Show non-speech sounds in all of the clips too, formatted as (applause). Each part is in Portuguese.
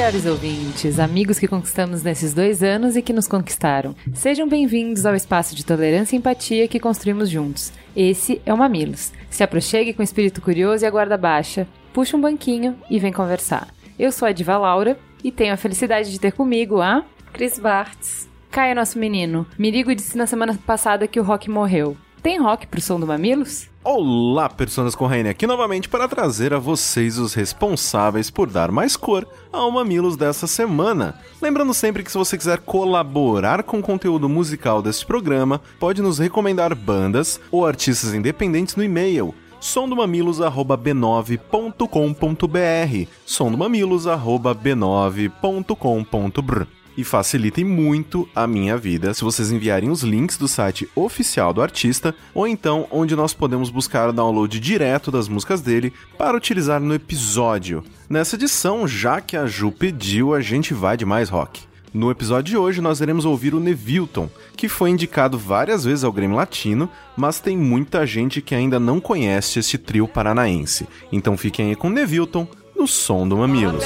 melhores ouvintes, amigos que conquistamos nesses dois anos e que nos conquistaram. Sejam bem-vindos ao espaço de tolerância e empatia que construímos juntos. Esse é o Mamilos. Se aproxime com espírito curioso e a guarda baixa, puxa um banquinho e vem conversar. Eu sou a Diva Laura e tenho a felicidade de ter comigo a Cris Bartz. Caio, nosso menino. Mirigo disse na semana passada que o rock morreu. Tem rock pro som do Mamilos? Olá, personas com Raine aqui novamente para trazer a vocês os responsáveis por dar mais cor ao Mamilos dessa semana. Lembrando sempre que se você quiser colaborar com o conteúdo musical deste programa, pode nos recomendar bandas ou artistas independentes no e-mail sondomamilos@b9.com.br, sondomamilos@b9.com.br e facilitem muito a minha vida se vocês enviarem os links do site oficial do artista ou então onde nós podemos buscar o download direto das músicas dele para utilizar no episódio. Nessa edição, já que a Ju pediu, a gente vai de mais rock. No episódio de hoje, nós iremos ouvir o Nevilton, que foi indicado várias vezes ao Grêmio Latino, mas tem muita gente que ainda não conhece este trio paranaense. Então fiquem aí com Nevilton, no som do Mamilos.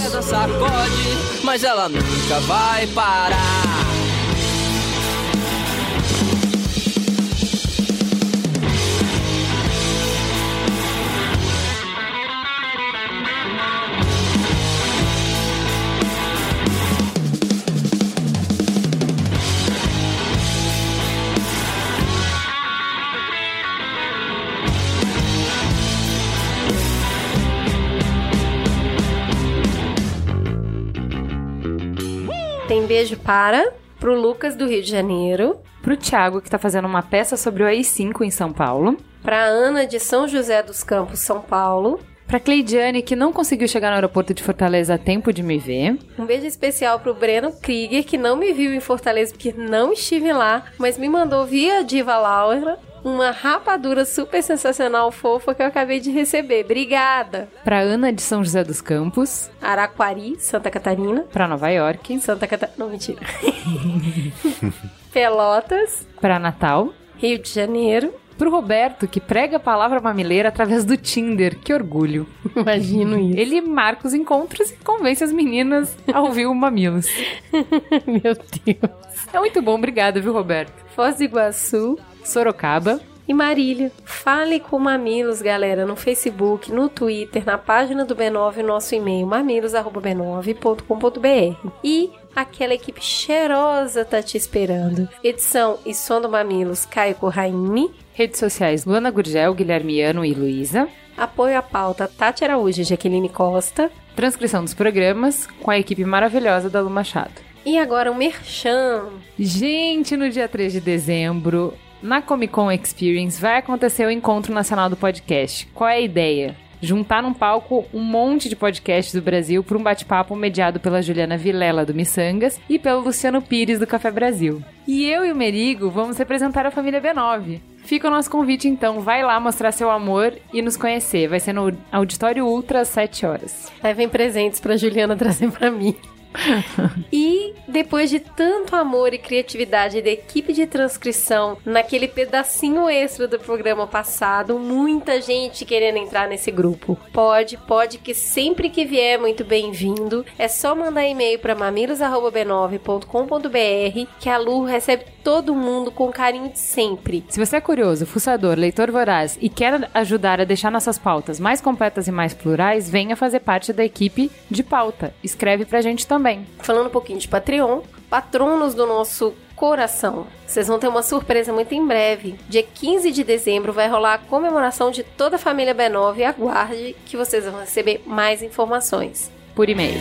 Mas ela nunca vai parar. Tem beijo para pro Lucas do Rio de Janeiro, Pro Thiago, que tá fazendo uma peça sobre o AI-5 em São Paulo. pra Ana de São José dos Campos, São Paulo. Pra Cleidiane, que não conseguiu chegar no aeroporto de Fortaleza a tempo de me ver. Um beijo especial pro Breno Krieger, que não me viu em Fortaleza porque não estive lá, mas me mandou via Diva Laura uma rapadura super sensacional fofa que eu acabei de receber. Obrigada! Pra Ana de São José dos Campos. Araquari, Santa Catarina. Pra Nova York. Santa Catarina. Não, mentira. (laughs) Pelotas, Pra Natal. Rio de Janeiro. Pro Roberto, que prega a palavra mamileira através do Tinder. Que orgulho. Imagino isso. Ele marca os encontros e convence as meninas a ouvir o Mamilos. (laughs) Meu Deus. É muito bom, obrigada, viu, Roberto? Foz do Iguaçu Sorocaba. e Marília. Fale com Mamilos, galera, no Facebook, no Twitter, na página do B9, nosso e-mail mamilos@b9.com.br. E aquela equipe cheirosa tá te esperando. Edição e som do Mamilos, Caio Corraine. Redes sociais Luana Gurgel, Guilhermiano e Luísa. Apoio à pauta Tati Araújo e Jaqueline Costa. Transcrição dos programas com a equipe maravilhosa da Lu Machado. E agora o Merchan. Gente, no dia 3 de dezembro, na Comic Con Experience, vai acontecer o Encontro Nacional do Podcast. Qual é a ideia? Juntar num palco um monte de podcasts do Brasil para um bate-papo mediado pela Juliana Vilela, do Missangas, e pelo Luciano Pires, do Café Brasil. E eu e o Merigo vamos representar a família B9. Fica o nosso convite, então. Vai lá mostrar seu amor e nos conhecer. Vai ser no Auditório Ultra às 7 horas. Levem presentes pra Juliana trazer pra mim. (laughs) e depois de tanto amor e criatividade da equipe de transcrição naquele pedacinho extra do programa passado, muita gente querendo entrar nesse grupo. Pode, pode que sempre que vier muito bem-vindo. É só mandar e-mail para mamilos@b9.com.br que a Lu recebe todo mundo com carinho de sempre. Se você é curioso, fuçador, leitor voraz e quer ajudar a deixar nossas pautas mais completas e mais plurais, venha fazer parte da equipe de pauta. Escreve pra gente também. Falando um pouquinho de Patreon, patronos do nosso coração. Vocês vão ter uma surpresa muito em breve. Dia 15 de dezembro vai rolar a comemoração de toda a família B9 e aguarde que vocês vão receber mais informações. Por e-mail.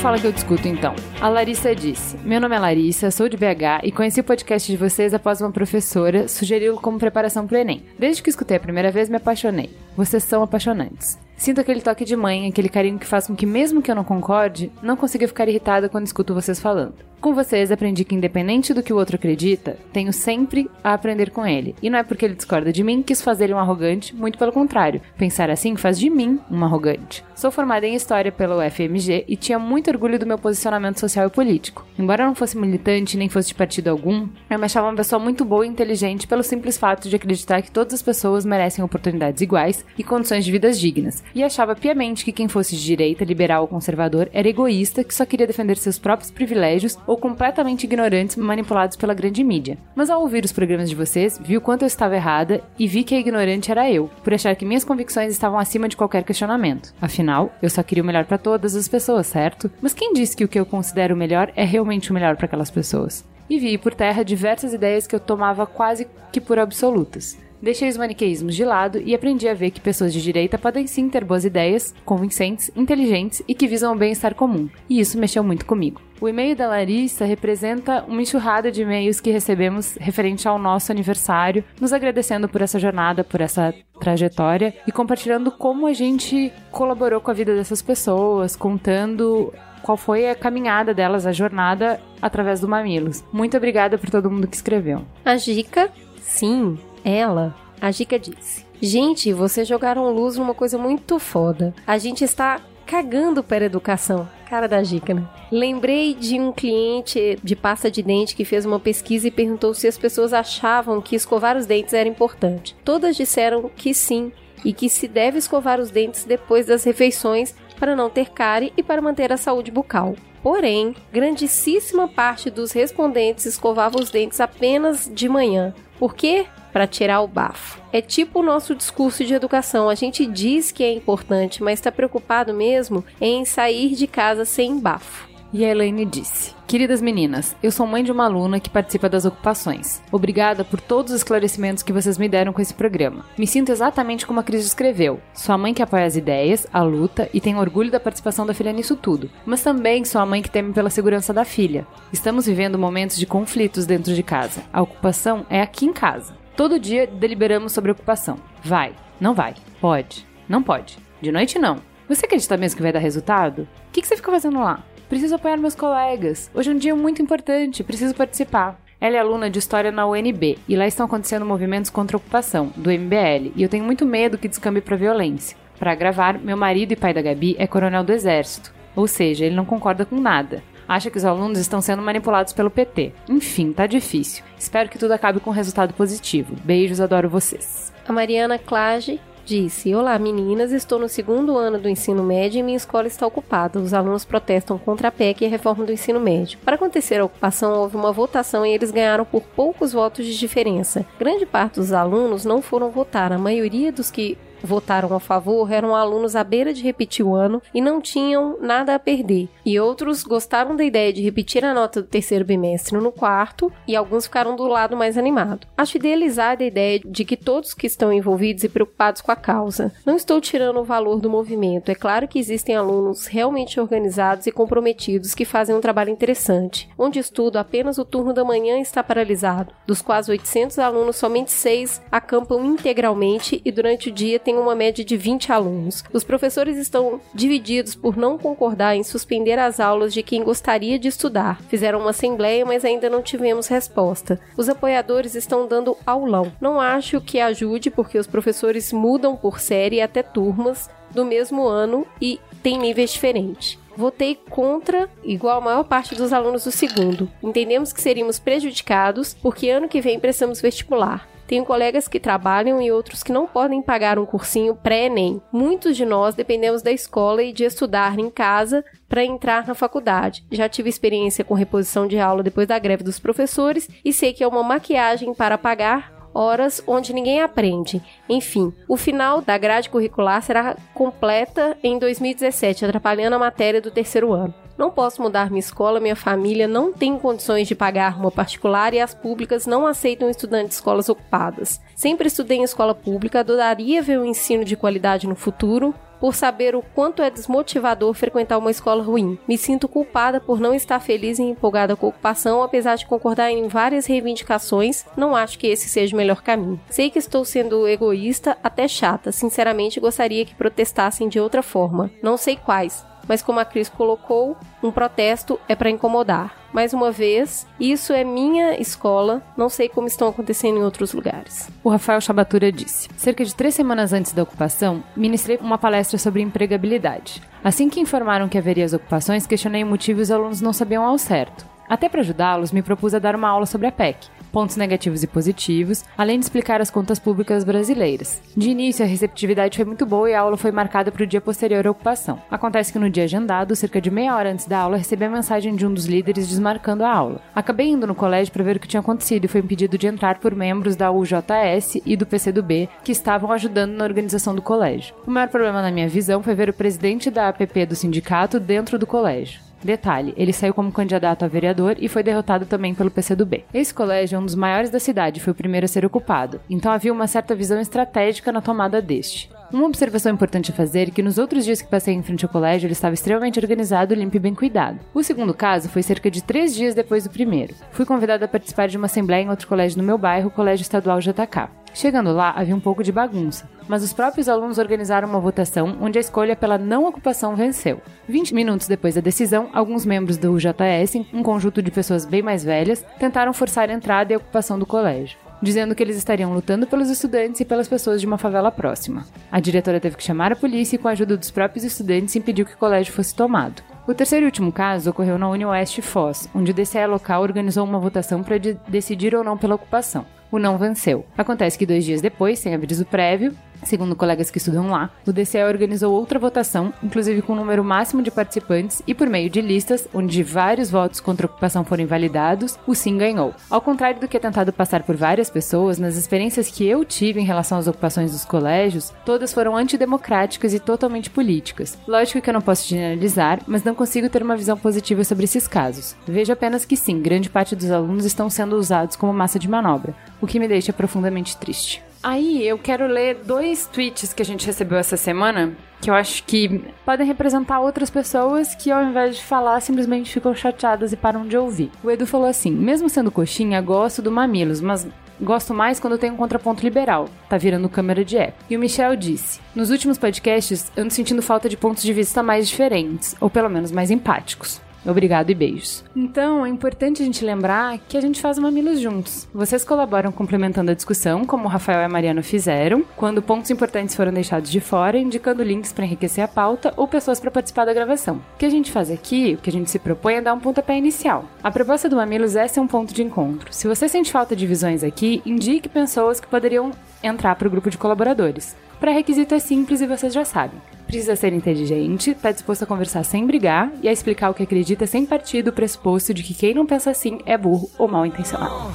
Fala que eu discuto então. A Larissa disse: Meu nome é Larissa, sou de BH e conheci o podcast de vocês após uma professora sugeri-lo como preparação pro Enem. Desde que escutei a primeira vez, me apaixonei. Vocês são apaixonantes. Sinto aquele toque de mãe, aquele carinho que faz com que, mesmo que eu não concorde, não consiga ficar irritada quando escuto vocês falando. Com vocês, aprendi que, independente do que o outro acredita, tenho sempre a aprender com ele. E não é porque ele discorda de mim que isso faz ele um arrogante, muito pelo contrário. Pensar assim faz de mim um arrogante. Sou formada em História pelo UFMG e tinha muito orgulho do meu posicionamento social e político. Embora eu não fosse militante nem fosse de partido algum, eu me achava uma pessoa muito boa e inteligente pelo simples fato de acreditar que todas as pessoas merecem oportunidades iguais e condições de vidas dignas. E achava piamente que quem fosse de direita, liberal ou conservador era egoísta que só queria defender seus próprios privilégios ou completamente ignorantes manipulados pela grande mídia. Mas ao ouvir os programas de vocês, vi o quanto eu estava errada e vi que a ignorante era eu, por achar que minhas convicções estavam acima de qualquer questionamento. Afinal, eu só queria o melhor para todas as pessoas, certo? Mas quem disse que o que eu considero o melhor é realmente o melhor para aquelas pessoas? E vi por terra diversas ideias que eu tomava quase que por absolutas. Deixei os maniqueísmos de lado e aprendi a ver que pessoas de direita podem sim ter boas ideias, convincentes, inteligentes e que visam o bem-estar comum. E isso mexeu muito comigo. O e-mail da Larissa representa uma enxurrada de e-mails que recebemos referente ao nosso aniversário, nos agradecendo por essa jornada, por essa trajetória e compartilhando como a gente colaborou com a vida dessas pessoas, contando qual foi a caminhada delas, a jornada através do Mamilos. Muito obrigada por todo mundo que escreveu. A Jica, sim, ela, a Jica disse: Gente, vocês jogaram luz numa coisa muito foda. A gente está cagando para a educação. Cara da Jica, né? Lembrei de um cliente de pasta de dente que fez uma pesquisa e perguntou se as pessoas achavam que escovar os dentes era importante. Todas disseram que sim e que se deve escovar os dentes depois das refeições para não ter cárie e para manter a saúde bucal. Porém, grandíssima parte dos respondentes escovava os dentes apenas de manhã. Por quê? Para tirar o bafo. É tipo o nosso discurso de educação. A gente diz que é importante, mas está preocupado mesmo em sair de casa sem bafo. E a Elaine disse: Queridas meninas, eu sou mãe de uma aluna que participa das ocupações. Obrigada por todos os esclarecimentos que vocês me deram com esse programa. Me sinto exatamente como a Cris descreveu. Sou a mãe que apoia as ideias, a luta e tem orgulho da participação da filha nisso tudo. Mas também sou a mãe que teme pela segurança da filha. Estamos vivendo momentos de conflitos dentro de casa. A ocupação é aqui em casa. Todo dia deliberamos sobre ocupação. Vai, não vai, pode, não pode. De noite não. Você acredita mesmo que vai dar resultado? O que, que você fica fazendo lá? Preciso apoiar meus colegas. Hoje é um dia muito importante, preciso participar. Ela é aluna de História na UNB e lá estão acontecendo movimentos contra a ocupação, do MBL, e eu tenho muito medo que descambe para violência. Para gravar, meu marido e pai da Gabi é coronel do Exército, ou seja, ele não concorda com nada. Acha que os alunos estão sendo manipulados pelo PT. Enfim, tá difícil. Espero que tudo acabe com um resultado positivo. Beijos, adoro vocês. A Mariana Clage disse: Olá meninas, estou no segundo ano do ensino médio e minha escola está ocupada. Os alunos protestam contra a PEC e a reforma do ensino médio. Para acontecer a ocupação, houve uma votação e eles ganharam por poucos votos de diferença. Grande parte dos alunos não foram votar, a maioria dos que votaram a favor eram alunos à beira de repetir o ano e não tinham nada a perder. E outros gostaram da ideia de repetir a nota do terceiro bimestre no quarto e alguns ficaram do lado mais animado. Acho idealizada a ideia de que todos que estão envolvidos e preocupados com a causa. Não estou tirando o valor do movimento. É claro que existem alunos realmente organizados e comprometidos que fazem um trabalho interessante. Onde estudo, apenas o turno da manhã está paralisado. Dos quase 800 alunos, somente 6 acampam integralmente e durante o dia tem uma média de 20 alunos. Os professores estão divididos por não concordar em suspender as aulas de quem gostaria de estudar. Fizeram uma assembleia, mas ainda não tivemos resposta. Os apoiadores estão dando aulão. Não acho que ajude, porque os professores mudam por série e até turmas do mesmo ano e tem níveis diferentes. Votei contra, igual a maior parte dos alunos do segundo. Entendemos que seríamos prejudicados porque ano que vem prestamos vestibular. Tenho colegas que trabalham e outros que não podem pagar um cursinho pré-ENEM. Muitos de nós dependemos da escola e de estudar em casa para entrar na faculdade. Já tive experiência com reposição de aula depois da greve dos professores e sei que é uma maquiagem para pagar horas onde ninguém aprende. Enfim, o final da grade curricular será completa em 2017, atrapalhando a matéria do terceiro ano. Não posso mudar minha escola, minha família não tem condições de pagar uma particular e as públicas não aceitam estudantes de escolas ocupadas. Sempre estudei em escola pública, adoraria ver um ensino de qualidade no futuro, por saber o quanto é desmotivador frequentar uma escola ruim. Me sinto culpada por não estar feliz e empolgada com a ocupação, apesar de concordar em várias reivindicações, não acho que esse seja o melhor caminho. Sei que estou sendo egoísta, até chata. Sinceramente, gostaria que protestassem de outra forma. Não sei quais, mas como a Cris colocou, um protesto é para incomodar. Mais uma vez, isso é minha escola, não sei como estão acontecendo em outros lugares. O Rafael Chabatura disse: Cerca de três semanas antes da ocupação, ministrei uma palestra sobre empregabilidade. Assim que informaram que haveria as ocupações, questionei o motivo e os alunos não sabiam ao certo. Até para ajudá-los, me propus a dar uma aula sobre a PEC, pontos negativos e positivos, além de explicar as contas públicas brasileiras. De início, a receptividade foi muito boa e a aula foi marcada para o dia posterior à ocupação. Acontece que no dia agendado, cerca de meia hora antes da aula, recebi a mensagem de um dos líderes desmarcando a aula. Acabei indo no colégio para ver o que tinha acontecido e foi impedido de entrar por membros da UJS e do PCdoB que estavam ajudando na organização do colégio. O maior problema na minha visão foi ver o presidente da APP do sindicato dentro do colégio. Detalhe, ele saiu como candidato a vereador e foi derrotado também pelo PCdoB. Esse colégio é um dos maiores da cidade foi o primeiro a ser ocupado, então havia uma certa visão estratégica na tomada deste. Uma observação importante a fazer é que nos outros dias que passei em frente ao colégio ele estava extremamente organizado, limpo e bem cuidado. O segundo caso foi cerca de três dias depois do primeiro. Fui convidado a participar de uma assembleia em outro colégio no meu bairro, o Colégio Estadual JK. Chegando lá, havia um pouco de bagunça, mas os próprios alunos organizaram uma votação onde a escolha pela não ocupação venceu. 20 minutos depois da decisão, alguns membros do UJS, um conjunto de pessoas bem mais velhas, tentaram forçar a entrada e a ocupação do colégio dizendo que eles estariam lutando pelos estudantes e pelas pessoas de uma favela próxima. A diretora teve que chamar a polícia e, com a ajuda dos próprios estudantes, impediu que o colégio fosse tomado. O terceiro e último caso ocorreu na UniOeste Foz, onde o DCE local organizou uma votação para de decidir ou não pela ocupação. O não venceu. Acontece que dois dias depois, sem aviso prévio, Segundo colegas que estudam lá, o DCE organizou outra votação, inclusive com um número máximo de participantes e por meio de listas, onde vários votos contra a ocupação foram invalidados, o sim ganhou. Ao contrário do que é tentado passar por várias pessoas, nas experiências que eu tive em relação às ocupações dos colégios, todas foram antidemocráticas e totalmente políticas. Lógico que eu não posso generalizar, mas não consigo ter uma visão positiva sobre esses casos. Vejo apenas que sim, grande parte dos alunos estão sendo usados como massa de manobra, o que me deixa profundamente triste. Aí eu quero ler dois tweets que a gente recebeu essa semana, que eu acho que podem representar outras pessoas que ao invés de falar simplesmente ficam chateadas e param de ouvir. O Edu falou assim: mesmo sendo coxinha, gosto do Mamilos, mas Gosto mais quando tem um contraponto liberal. Tá virando câmera de época. E o Michel disse: Nos últimos podcasts, ando sentindo falta de pontos de vista mais diferentes, ou pelo menos mais empáticos. Obrigado e beijos. Então, é importante a gente lembrar que a gente faz o Mamilos juntos. Vocês colaboram complementando a discussão, como o Rafael e a Mariana fizeram, quando pontos importantes foram deixados de fora, indicando links para enriquecer a pauta ou pessoas para participar da gravação. O que a gente faz aqui, o que a gente se propõe é dar um pontapé inicial. A proposta do Mamilos é ser um ponto de encontro. Se você sente falta de visões aqui, indique pessoas que poderiam entrar para o grupo de colaboradores. Pré-requisito é simples e vocês já sabem. Precisa ser inteligente, tá disposto a conversar sem brigar e a explicar o que acredita sem partir do pressuposto de que quem não pensa assim é burro ou mal intencionado.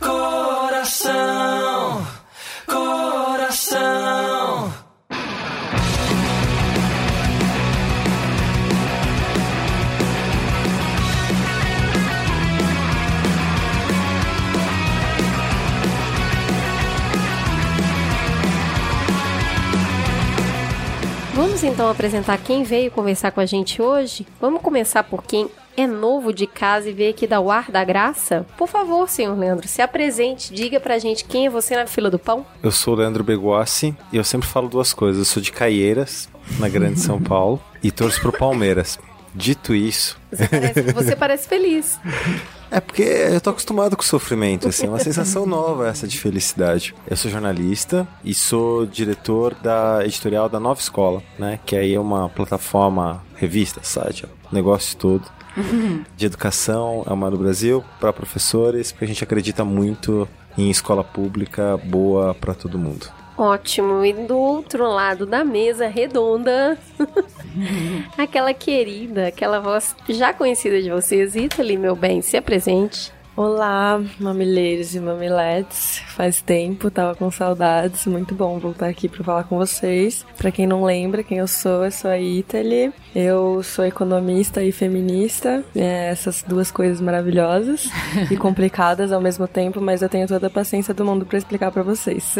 Coração, coração. Vamos então apresentar quem veio conversar com a gente hoje? Vamos começar por quem é novo de casa e veio aqui dar o ar da graça? Por favor, senhor Leandro, se apresente, diga pra gente quem é você na fila do pão. Eu sou o Leandro Beguassi e eu sempre falo duas coisas. Eu sou de Caieiras, na Grande São Paulo, e torço pro Palmeiras. Dito isso. Você parece, você parece feliz. (laughs) É porque eu tô acostumado com o sofrimento, assim, é uma sensação nova essa de felicidade. Eu sou jornalista e sou diretor da editorial da Nova Escola, né? Que aí é uma plataforma, revista, site, negócio todo. (laughs) De educação, é uma do Brasil, para professores, porque a gente acredita muito em escola pública boa para todo mundo. Ótimo. E do outro lado da mesa redonda, (laughs) aquela querida, aquela voz já conhecida de vocês, Italy, meu bem, se apresente. Olá, mamileiros e mamiletes. Faz tempo, tava com saudades. Muito bom voltar aqui para falar com vocês. Para quem não lembra quem eu sou, eu sou a Italy. Eu sou economista e feminista. É, essas duas coisas maravilhosas (laughs) e complicadas ao mesmo tempo, mas eu tenho toda a paciência do mundo para explicar para vocês.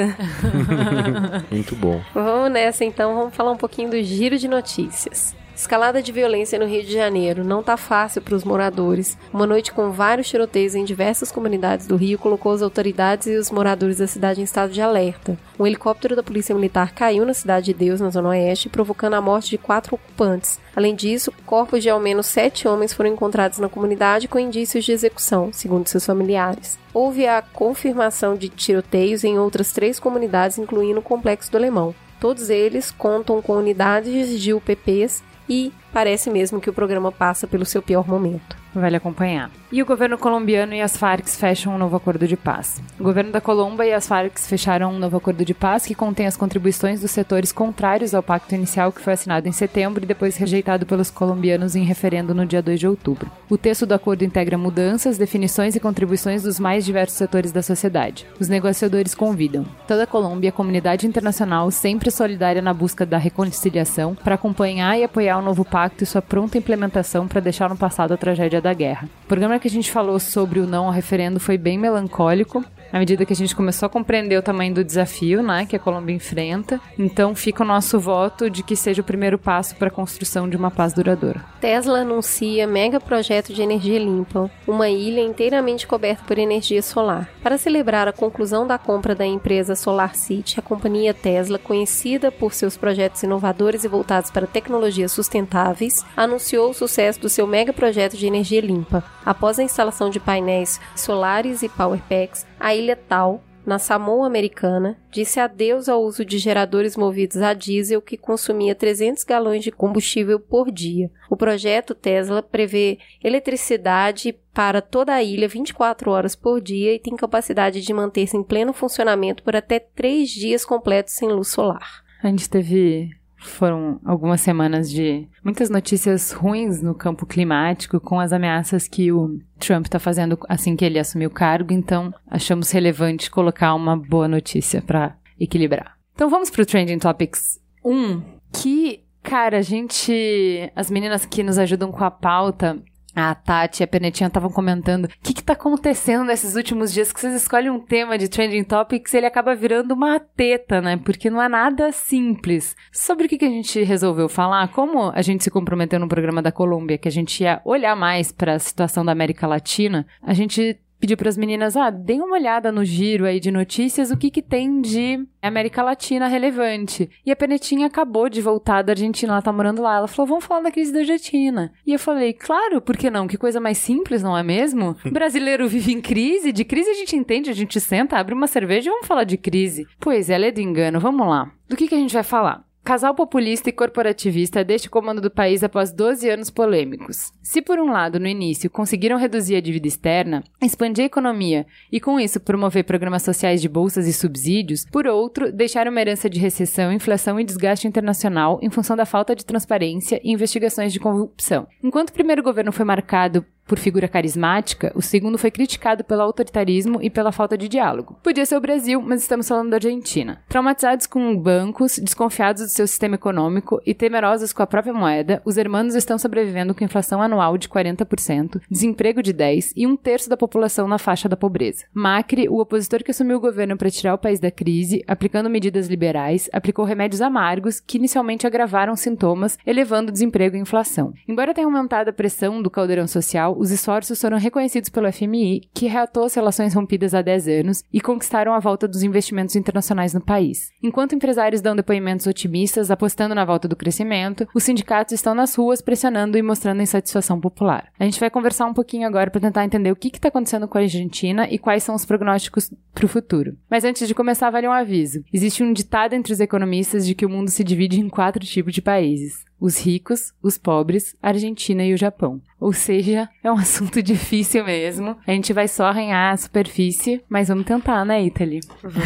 (laughs) Muito bom. Vamos nessa então, vamos falar um pouquinho do giro de notícias. Escalada de violência no Rio de Janeiro não tá fácil para os moradores. Uma noite com vários tiroteios em diversas comunidades do Rio colocou as autoridades e os moradores da cidade em estado de alerta. Um helicóptero da Polícia Militar caiu na Cidade de Deus, na Zona Oeste, provocando a morte de quatro ocupantes. Além disso, corpos de ao menos sete homens foram encontrados na comunidade com indícios de execução, segundo seus familiares. Houve a confirmação de tiroteios em outras três comunidades, incluindo o Complexo do Alemão. Todos eles contam com unidades de UPPs e parece mesmo que o programa passa pelo seu pior momento. Vale acompanhar. E o governo colombiano e as Farc fecham um novo acordo de paz. O governo da Colômbia e as Farc fecharam um novo acordo de paz que contém as contribuições dos setores contrários ao pacto inicial que foi assinado em setembro e depois rejeitado pelos colombianos em referendo no dia 2 de outubro. O texto do acordo integra mudanças, definições e contribuições dos mais diversos setores da sociedade. Os negociadores convidam toda a Colômbia a comunidade internacional sempre solidária na busca da reconciliação para acompanhar e apoiar o novo pacto e sua pronta implementação para deixar no passado a tragédia da guerra. O programa que a gente falou sobre o não ao referendo foi bem melancólico, à medida que a gente começou a compreender o tamanho do desafio, né, que a Colômbia enfrenta. Então fica o nosso voto de que seja o primeiro passo para a construção de uma paz duradoura. Tesla anuncia mega projeto de energia limpa, uma ilha inteiramente coberta por energia solar. Para celebrar a conclusão da compra da empresa Solar City, a companhia Tesla, conhecida por seus projetos inovadores e voltados para tecnologias sustentáveis, anunciou o sucesso do seu mega projeto de energia limpa. Após a instalação de painéis solares e power packs, a ilha Tal na Samoa Americana, disse adeus ao uso de geradores movidos a diesel que consumia 300 galões de combustível por dia. O projeto Tesla prevê eletricidade para toda a ilha 24 horas por dia e tem capacidade de manter-se em pleno funcionamento por até três dias completos sem luz solar. A gente teve foram algumas semanas de muitas notícias ruins no campo climático, com as ameaças que o Trump está fazendo assim que ele assumiu o cargo, então achamos relevante colocar uma boa notícia para equilibrar. Então vamos para o Trending Topics 1, que, cara, a gente. As meninas que nos ajudam com a pauta a Tati e a Penetinha estavam comentando o que, que tá acontecendo nesses últimos dias que vocês escolhem um tema de Trending Topics e ele acaba virando uma teta, né? Porque não é nada simples. Sobre o que, que a gente resolveu falar? Como a gente se comprometeu no programa da Colômbia que a gente ia olhar mais para a situação da América Latina, a gente pediu para as meninas, ah, deem uma olhada no giro aí de notícias, o que que tem de América Latina relevante. E a Penetinha acabou de voltar da Argentina, ela tá morando lá. Ela falou, vamos falar da crise da Argentina. E eu falei, claro, por que não? Que coisa mais simples, não é mesmo? O (laughs) brasileiro vive em crise, de crise a gente entende, a gente senta, abre uma cerveja e vamos falar de crise. Pois é, lê do engano, vamos lá. Do que que a gente vai falar? Casal populista e corporativista deixa o comando do país após 12 anos polêmicos. Se, por um lado, no início, conseguiram reduzir a dívida externa, expandir a economia e, com isso, promover programas sociais de bolsas e subsídios, por outro, deixaram uma herança de recessão, inflação e desgaste internacional em função da falta de transparência e investigações de corrupção. Enquanto o primeiro governo foi marcado por figura carismática, o segundo foi criticado pelo autoritarismo e pela falta de diálogo. Podia ser o Brasil, mas estamos falando da Argentina. Traumatizados com bancos, desconfiados do seu sistema econômico e temerosos com a própria moeda, os hermanos estão sobrevivendo com inflação anual de 40%, desemprego de 10% e um terço da população na faixa da pobreza. Macri, o opositor que assumiu o governo para tirar o país da crise, aplicando medidas liberais, aplicou remédios amargos que inicialmente agravaram sintomas, elevando desemprego e inflação. Embora tenha aumentado a pressão do caldeirão social, os esforços foram reconhecidos pelo FMI, que reatou as relações rompidas há 10 anos e conquistaram a volta dos investimentos internacionais no país. Enquanto empresários dão depoimentos otimistas, apostando na volta do crescimento, os sindicatos estão nas ruas pressionando e mostrando insatisfação popular. A gente vai conversar um pouquinho agora para tentar entender o que está acontecendo com a Argentina e quais são os prognósticos para o futuro. Mas antes de começar, vale um aviso. Existe um ditado entre os economistas de que o mundo se divide em quatro tipos de países: os ricos, os pobres, a Argentina e o Japão. Ou seja, é um (laughs) assunto difícil mesmo. A gente vai só arranhar a superfície, mas vamos tentar, né, Italy? Vamos.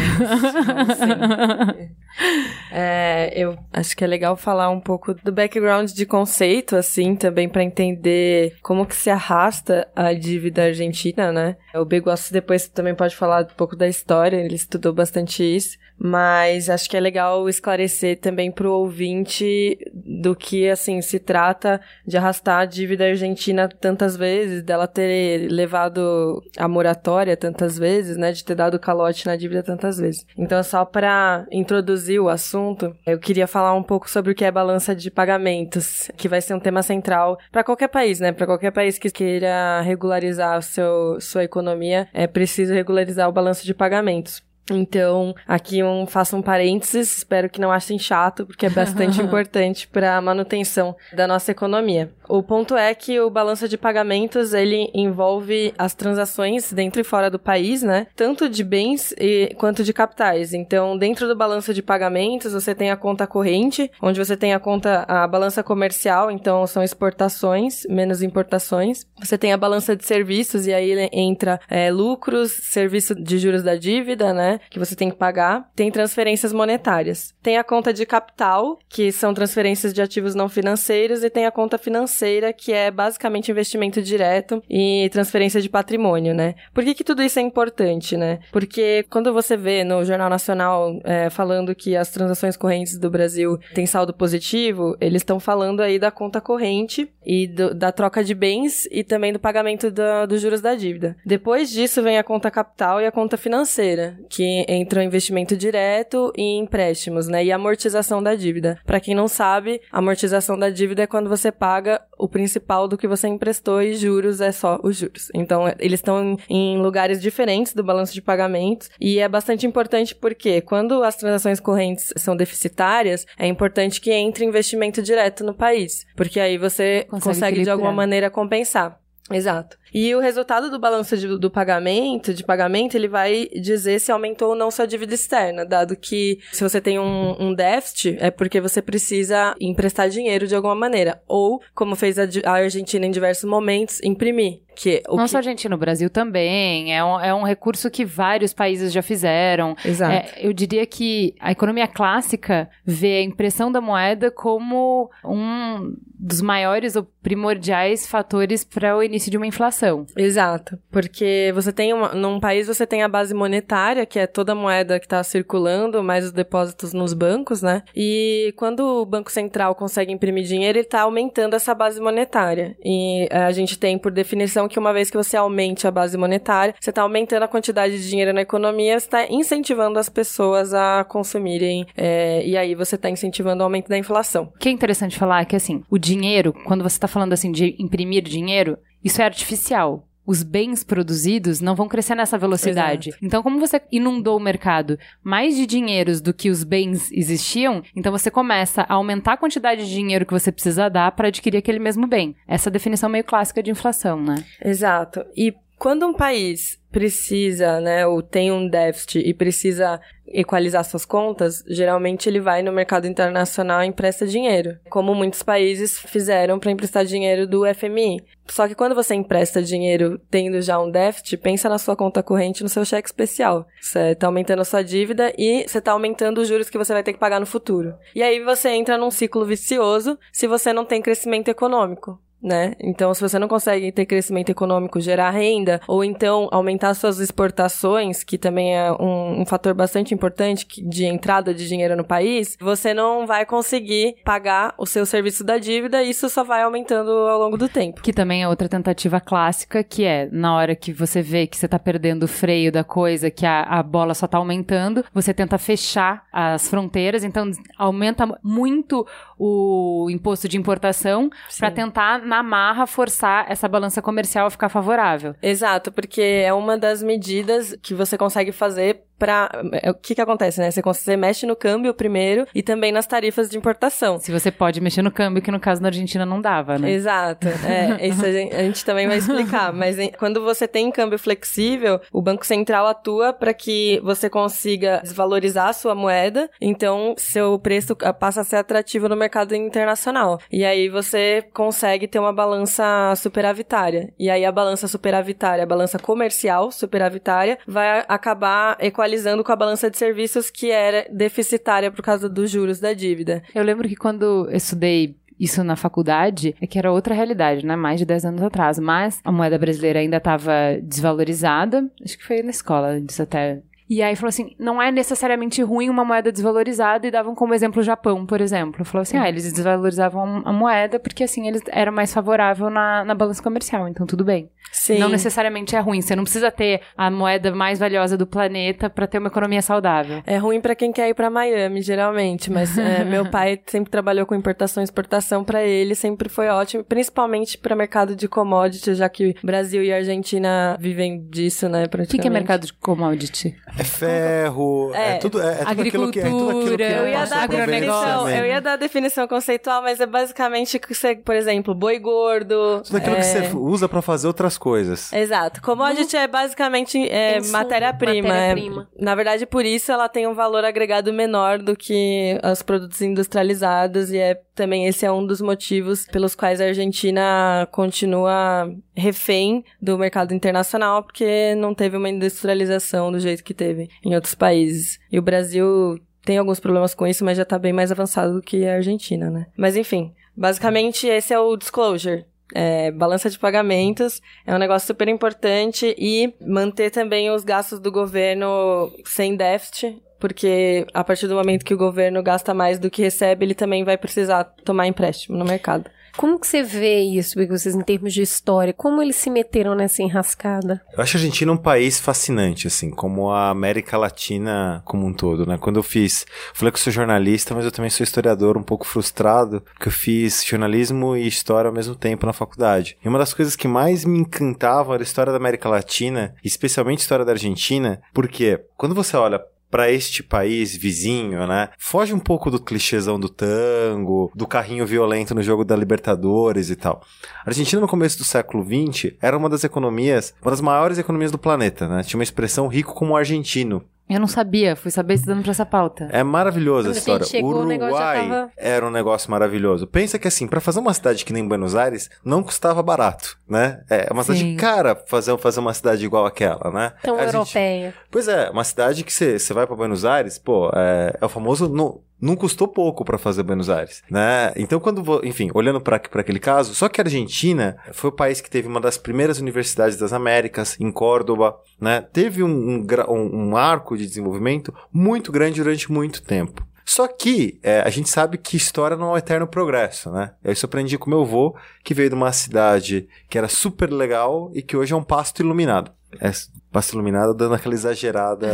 É, eu acho que é legal falar um pouco do background de conceito, assim, também para entender como que se arrasta a dívida argentina, né? O Beguaço depois também pode falar um pouco da história, ele estudou bastante isso, mas acho que é legal esclarecer também pro ouvinte do que, assim, se trata de arrastar a dívida argentina tantas vezes, dela ter levado a moratória tantas vezes, né, de ter dado calote na dívida tantas vezes. Então, só para introduzir o assunto, eu queria falar um pouco sobre o que é balança de pagamentos, que vai ser um tema central para qualquer país, né, para qualquer país que queira regularizar o seu, sua economia, é preciso regularizar o balanço de pagamentos. Então, aqui um, faço um parênteses, espero que não achem chato, porque é bastante (laughs) importante para a manutenção da nossa economia. O ponto é que o balanço de pagamentos, ele envolve as transações dentro e fora do país, né? Tanto de bens e, quanto de capitais. Então, dentro do balanço de pagamentos, você tem a conta corrente, onde você tem a conta, a balança comercial, então são exportações, menos importações. Você tem a balança de serviços, e aí entra é, lucros, serviço de juros da dívida, né? Que você tem que pagar. Tem transferências monetárias. Tem a conta de capital, que são transferências de ativos não financeiros, e tem a conta financeira financeira, que é basicamente investimento direto e transferência de patrimônio, né? Por que, que tudo isso é importante, né? Porque quando você vê no Jornal Nacional é, falando que as transações correntes do Brasil têm saldo positivo, eles estão falando aí da conta corrente e do, da troca de bens e também do pagamento do, dos juros da dívida. Depois disso vem a conta capital e a conta financeira, que entra o investimento direto e empréstimos, né? E amortização da dívida. Para quem não sabe, amortização da dívida é quando você paga o principal do que você emprestou e juros é só os juros. Então, eles estão em lugares diferentes do balanço de pagamentos e é bastante importante porque quando as transações correntes são deficitárias, é importante que entre investimento direto no país, porque aí você consegue, consegue de alguma maneira compensar. Exato. E o resultado do balanço de, do pagamento, de pagamento, ele vai dizer se aumentou ou não sua dívida externa, dado que se você tem um, um déficit, é porque você precisa emprestar dinheiro de alguma maneira. Ou, como fez a, a Argentina em diversos momentos, imprimir. Que, o Não que... só a Argentina, o Brasil também. É um, é um recurso que vários países já fizeram. Exato. É, eu diria que a economia clássica vê a impressão da moeda como um dos maiores ou primordiais fatores para o início de uma inflação. Exato, porque você tem uma, num país você tem a base monetária, que é toda a moeda que está circulando, mais os depósitos nos bancos, né? E quando o Banco Central consegue imprimir dinheiro, ele está aumentando essa base monetária. E eh, a gente tem por definição que uma vez que você aumente a base monetária, você está aumentando a quantidade de dinheiro na economia, você está incentivando as pessoas a consumirem, é, e aí você está incentivando o aumento da inflação. O que é interessante falar é que assim, o dinheiro, quando você está falando assim de imprimir dinheiro, isso é artificial. Os bens produzidos não vão crescer nessa velocidade. Exato. Então, como você inundou o mercado mais de dinheiros do que os bens existiam, então você começa a aumentar a quantidade de dinheiro que você precisa dar para adquirir aquele mesmo bem. Essa é a definição meio clássica de inflação, né? Exato. E quando um país precisa, né, ou tem um déficit e precisa equalizar suas contas, geralmente ele vai no mercado internacional e empresta dinheiro, como muitos países fizeram para emprestar dinheiro do FMI. Só que quando você empresta dinheiro tendo já um déficit, pensa na sua conta corrente, no seu cheque especial. Você está aumentando a sua dívida e você está aumentando os juros que você vai ter que pagar no futuro. E aí você entra num ciclo vicioso se você não tem crescimento econômico né? Então, se você não consegue ter crescimento econômico, gerar renda, ou então aumentar suas exportações, que também é um, um fator bastante importante de entrada de dinheiro no país, você não vai conseguir pagar o seu serviço da dívida e isso só vai aumentando ao longo do tempo. Que também é outra tentativa clássica, que é na hora que você vê que você tá perdendo o freio da coisa, que a, a bola só tá aumentando, você tenta fechar as fronteiras, então aumenta muito o imposto de importação para tentar na marra forçar essa balança comercial a ficar favorável. Exato, porque é uma das medidas que você consegue fazer pra. é, O que que acontece, né? Você, você mexe no câmbio primeiro e também nas tarifas de importação. Se você pode mexer no câmbio, que no caso na Argentina não dava, né? Exato. É, (laughs) isso a gente, a gente também vai explicar. Mas em- quando você tem câmbio flexível, o Banco Central atua para que você consiga desvalorizar a sua moeda. Então, seu preço ah, passa a ser atrativo no mercado internacional. E aí você consegue ter uma balança superavitária. E aí a balança superavitária, a balança comercial superavitária, vai acabar equalizando com a balança de serviços que era deficitária por causa dos juros da dívida. Eu lembro que quando eu estudei isso na faculdade, é que era outra realidade, né? Mais de 10 anos atrás. Mas a moeda brasileira ainda estava desvalorizada. Acho que foi na escola, disso até. E aí falou assim, não é necessariamente ruim uma moeda desvalorizada e davam como exemplo o Japão, por exemplo. Falou assim, ah, eles desvalorizavam a moeda porque assim eles era mais favorável na, na balança comercial, então tudo bem. Sim. Não necessariamente é ruim, você não precisa ter a moeda mais valiosa do planeta para ter uma economia saudável. É ruim pra quem quer ir pra Miami, geralmente, mas é, (laughs) meu pai sempre trabalhou com importação e exportação pra ele, sempre foi ótimo, principalmente pra mercado de commodities, já que Brasil e Argentina vivem disso, né, O que, que é mercado de commodity? É ferro, é, É, tudo, é, é tudo aquilo que é, tudo aquilo que agricultura, Eu ia dar definição, beneficiamento. eu ia dar a definição conceitual, mas é basicamente que você, por exemplo, boi gordo. Tudo aquilo é, que você usa pra fazer outras coisas. Exato. Commodity é basicamente é, matéria-prima. matéria-prima. É, na verdade, por isso ela tem um valor agregado menor do que os produtos industrializados e é também esse é um dos motivos pelos quais a Argentina continua refém do mercado internacional porque não teve uma industrialização do jeito que teve em outros países. E o Brasil tem alguns problemas com isso, mas já tá bem mais avançado do que a Argentina, né? Mas enfim, basicamente esse é o disclosure. É, balança de pagamentos é um negócio super importante e manter também os gastos do governo sem déficit, porque a partir do momento que o governo gasta mais do que recebe, ele também vai precisar tomar empréstimo no mercado. Como que você vê isso, vocês, em termos de história? Como eles se meteram nessa enrascada? Eu acho a Argentina um país fascinante, assim, como a América Latina como um todo, né? Quando eu fiz, falei que eu sou jornalista, mas eu também sou historiador, um pouco frustrado, porque eu fiz jornalismo e história ao mesmo tempo na faculdade. E uma das coisas que mais me encantavam era a história da América Latina, especialmente a história da Argentina, porque quando você olha para este país vizinho, né? Foge um pouco do clichêzão do tango, do carrinho violento no jogo da Libertadores e tal. A Argentina no começo do século XX era uma das economias, uma das maiores economias do planeta, né? Tinha uma expressão rico como argentino. Eu não sabia, fui saber estudando pra essa pauta. É maravilhosa a Quando a história. gente chegou, o Uruguai tava- era um negócio maravilhoso. Pensa que assim, pra fazer uma cidade que nem Buenos Aires, não custava barato, né? É uma cidade Sim. cara fazer, fazer uma cidade igual aquela, né? Tão A gente- europeia. Pois é, uma cidade que você vai pra Buenos Aires, pô, é, é o famoso não, não custou pouco pra fazer Buenos Aires, né? Então quando, vo- enfim, olhando pra aquele caso, só que a Argentina foi o país que teve uma das primeiras universidades das Américas, em Córdoba, né? Teve um, um- um arco de desenvolvimento muito grande durante muito tempo. Só que é, a gente sabe que história não é um eterno progresso, né? Eu isso aprendi com meu avô, que veio de uma cidade que era super legal e que hoje é um pasto iluminado. É pasto iluminado dando aquela exagerada.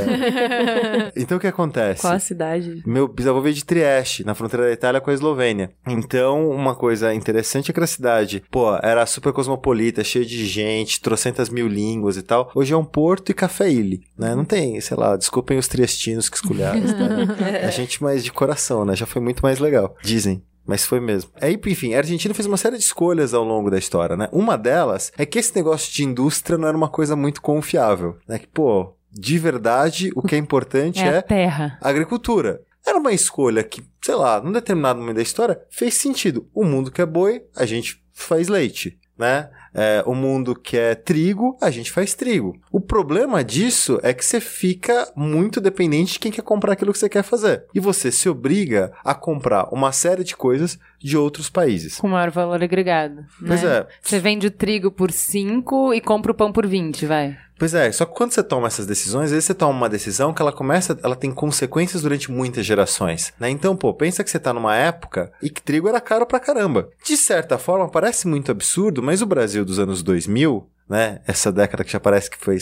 (laughs) então o que acontece? Qual a cidade? Meu bisavô veio de Trieste, na fronteira da Itália com a Eslovênia. Então, uma coisa interessante é que a cidade, pô, era super cosmopolita, cheia de gente, trocentas mil línguas e tal. Hoje é um porto e café ilha, né? Não tem, sei lá, desculpem os triestinos que escolheram. tá? (laughs) A gente mais de coração, né? Já foi muito mais legal. Dizem. Mas foi mesmo. Aí, enfim, a Argentina fez uma série de escolhas ao longo da história, né? Uma delas é que esse negócio de indústria não era uma coisa muito confiável, né? Que, pô, de verdade, o que é importante É (laughs) é a terra. agricultura. Era uma escolha que, sei lá, num determinado momento da história, fez sentido. O mundo quer boi, a gente faz leite, né? É, o mundo quer trigo, a gente faz trigo. O problema disso é que você fica muito dependente de quem quer comprar aquilo que você quer fazer. E você se obriga a comprar uma série de coisas de outros países. Com maior valor agregado. Pois né? é. Você vende o trigo por 5 e compra o pão por 20, vai. Pois é, só que quando você toma essas decisões, às vezes você toma uma decisão que ela começa, ela tem consequências durante muitas gerações, né? Então, pô, pensa que você tá numa época e que trigo era caro pra caramba. De certa forma, parece muito absurdo, mas o Brasil dos anos 2000 né? Essa década que já parece que foi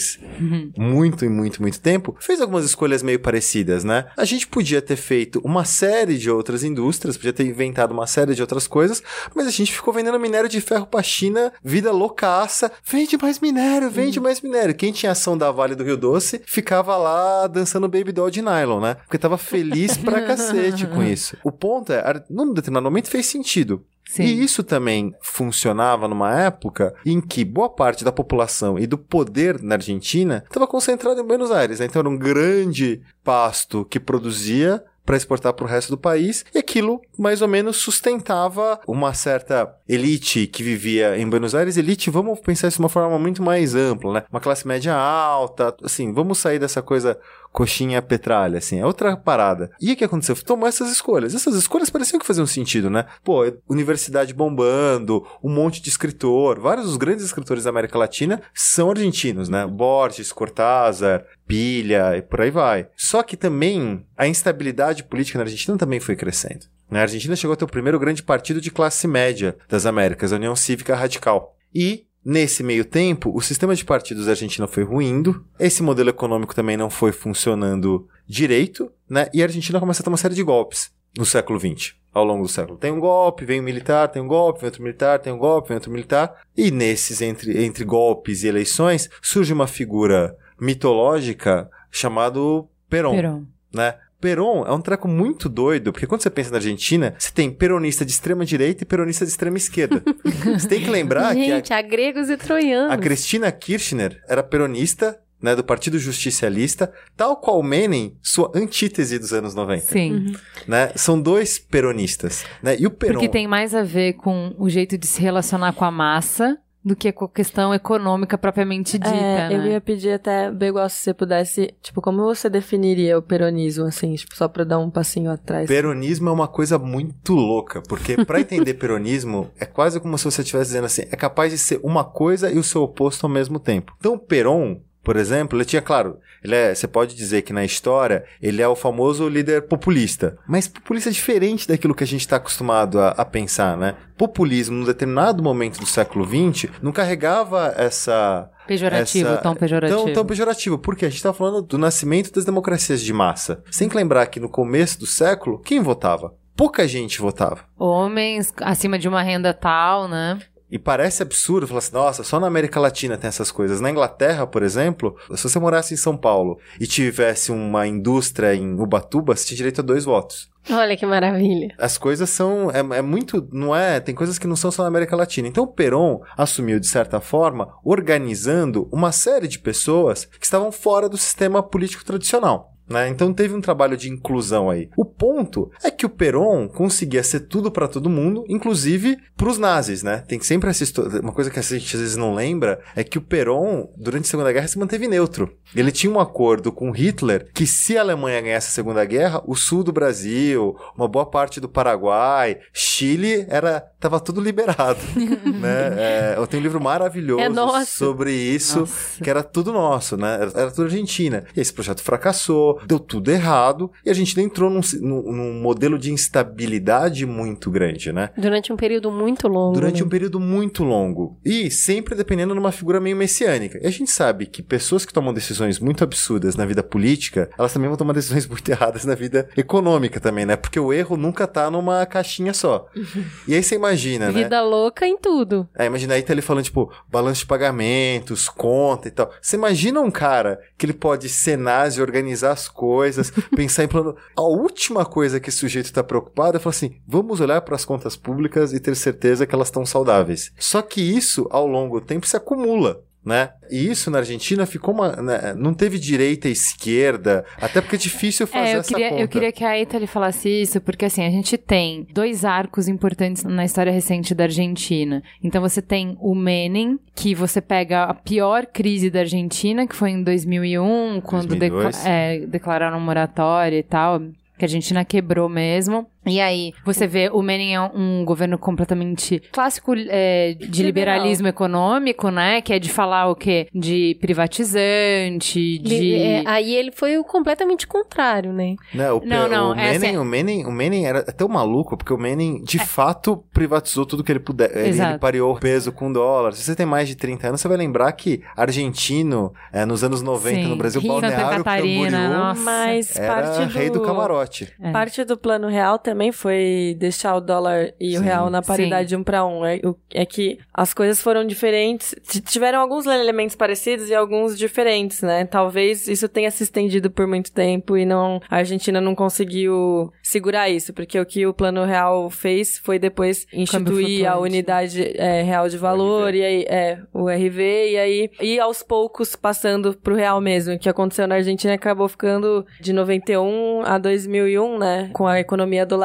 muito e muito, muito tempo, fez algumas escolhas meio parecidas, né? A gente podia ter feito uma série de outras indústrias, podia ter inventado uma série de outras coisas, mas a gente ficou vendendo minério de ferro pra China, vida loucaça, vende mais minério, vende mais minério. Quem tinha ação da Vale do Rio Doce ficava lá dançando Baby Doll de nylon, né? Porque tava feliz pra (laughs) cacete com isso. O ponto é, num determinado momento fez sentido. Sim. E isso também funcionava numa época em que boa parte da população e do poder na Argentina estava concentrado em Buenos Aires. né? Então era um grande pasto que produzia para exportar para o resto do país e aquilo mais ou menos sustentava uma certa elite que vivia em Buenos Aires. Elite, vamos pensar isso de uma forma muito mais ampla, né? Uma classe média alta, assim, vamos sair dessa coisa coxinha petralha, assim, é outra parada. E o que aconteceu? Tomou essas escolhas. Essas escolhas pareciam que faziam sentido, né? Pô, universidade bombando, um monte de escritor, vários dos grandes escritores da América Latina são argentinos, né? Borges, Cortázar, Pilha e por aí vai. Só que também a instabilidade política na Argentina também foi crescendo. né? A Argentina chegou a ter o primeiro grande partido de classe média das Américas, a União Cívica Radical. E Nesse meio tempo, o sistema de partidos da Argentina foi ruindo, esse modelo econômico também não foi funcionando direito, né? E a Argentina começa a ter uma série de golpes no século XX, ao longo do século. Tem um golpe, vem um militar, tem um golpe, vem outro militar, tem um golpe, vem outro militar. E nesses, entre, entre golpes e eleições, surge uma figura mitológica chamado Perón Perón. né? Perón é um treco muito doido, porque quando você pensa na Argentina, você tem peronista de extrema direita e peronista de extrema esquerda. (laughs) você tem que lembrar que Gente, há gregos e troianos. a, Cristina Kirchner era peronista, né, do Partido Justicialista, tal qual Menem, sua antítese dos anos 90, Sim. né? São dois peronistas, né? E o Perón Porque tem mais a ver com o jeito de se relacionar com a massa do que com a questão econômica propriamente dita, É, né? eu ia pedir até, Begual, se você pudesse, tipo, como você definiria o peronismo, assim, tipo, só pra dar um passinho atrás? Peronismo é uma coisa muito louca, porque pra (laughs) entender peronismo é quase como se você estivesse dizendo assim, é capaz de ser uma coisa e o seu oposto ao mesmo tempo. Então, Peron, por exemplo, ele tinha, claro, ele é, você pode dizer que na história ele é o famoso líder populista, mas populista diferente daquilo que a gente está acostumado a, a pensar, né? Populismo, num determinado momento do século XX, não carregava essa Pejorativo, essa- tão pejorativo. Tão, tão pejorativo, porque a gente tá falando do nascimento das democracias de massa. Que lembrar que no começo do século, quem votava? Pouca gente votava. Homens acima de uma renda tal, né? E parece absurdo falar assim, nossa, só na América Latina tem essas coisas. Na Inglaterra, por exemplo, se você morasse em São Paulo e tivesse uma indústria em Ubatuba, você tinha direito a dois votos. Olha que maravilha. As coisas são. É, é muito. Não é. Tem coisas que não são só na América Latina. Então o Perón assumiu, de certa forma, organizando uma série de pessoas que estavam fora do sistema político tradicional. Né? Então teve um trabalho de inclusão aí. O ponto é que o Perón conseguia ser tudo pra todo mundo, inclusive pros nazis, né? Tem sempre essa história. Uma coisa que a gente às vezes não lembra é que o Perón, durante a Segunda Guerra, se manteve neutro. Ele tinha um acordo com Hitler que se a Alemanha ganhasse a Segunda Guerra, o sul do Brasil, uma boa parte do Paraguai, Chile, era tava tudo liberado. (laughs) né? É, eu tenho um livro maravilhoso É sobre isso, Nossa. que era tudo nosso, né? Era, era tudo Argentina. E esse projeto fracassou, deu tudo errado, e a gente entrou num, num- modelo de instabilidade muito grande, né? Durante um período muito longo. Durante né? um período muito longo. E sempre dependendo de uma figura meio messiânica. E a gente sabe que pessoas que tomam decisões muito absurdas na vida política, elas também vão tomar decisões (laughs) muito erradas na vida econômica também, né? Porque o erro nunca tá numa caixinha só. (laughs) E aí você imagina, né? Vida louca em tudo. É, imagina aí tá ele falando, tipo, balanço de pagamentos, conta e tal. Você imagina um cara que ele pode ser nazi, organizar as coisas, (laughs) pensar em plano. A última coisa que esse sujeito tá preocupado é falar assim: vamos olhar para as contas públicas e ter certeza que elas estão saudáveis. Só que isso, ao longo do tempo, se acumula. Né? E isso na Argentina ficou uma. né, Não teve direita e esquerda, até porque é difícil fazer É, eu essa queria, conta. eu queria que a Ita lhe falasse isso, porque assim, a gente tem dois arcos importantes na história recente da Argentina. Então você tem o Menem, que você pega a pior crise da Argentina, que foi em 2001, quando 2002. deca- é, declararam moratória e tal, que a Argentina quebrou mesmo. E aí, você vê, o Menem é um governo completamente clássico é, de Liberal. liberalismo econômico, né? Que é de falar o quê? De privatizante, de... É, aí ele foi o completamente contrário, né? Não, o, Não, não, o Menem, é- o Menem, o Menem era até um maluco, porque o Menem de fato privatizou tudo que ele puder. Ele, ele pareou o peso com dólar. Se você tem mais de 30 anos, você vai lembrar que argentino, é, nos anos 90 Sim. no Brasil, Rio, Balneário Catarina, Camboriú nossa. Mas era parte do... rei do camarote. É. Parte do plano real também foi deixar o dólar e o Sim. real na paridade de um para um. É, o- é que as coisas foram diferentes. Tiveram alguns elementos parecidos e alguns diferentes, né? Talvez isso tenha se estendido por muito tempo e não a Argentina não conseguiu segurar isso, porque o que o plano real fez foi depois instituir a unidade é, real de valor e aí é o RV e aí e aos poucos passando pro real mesmo. O que aconteceu na Argentina acabou ficando de 91 a 2001, né, com a economia dolarizada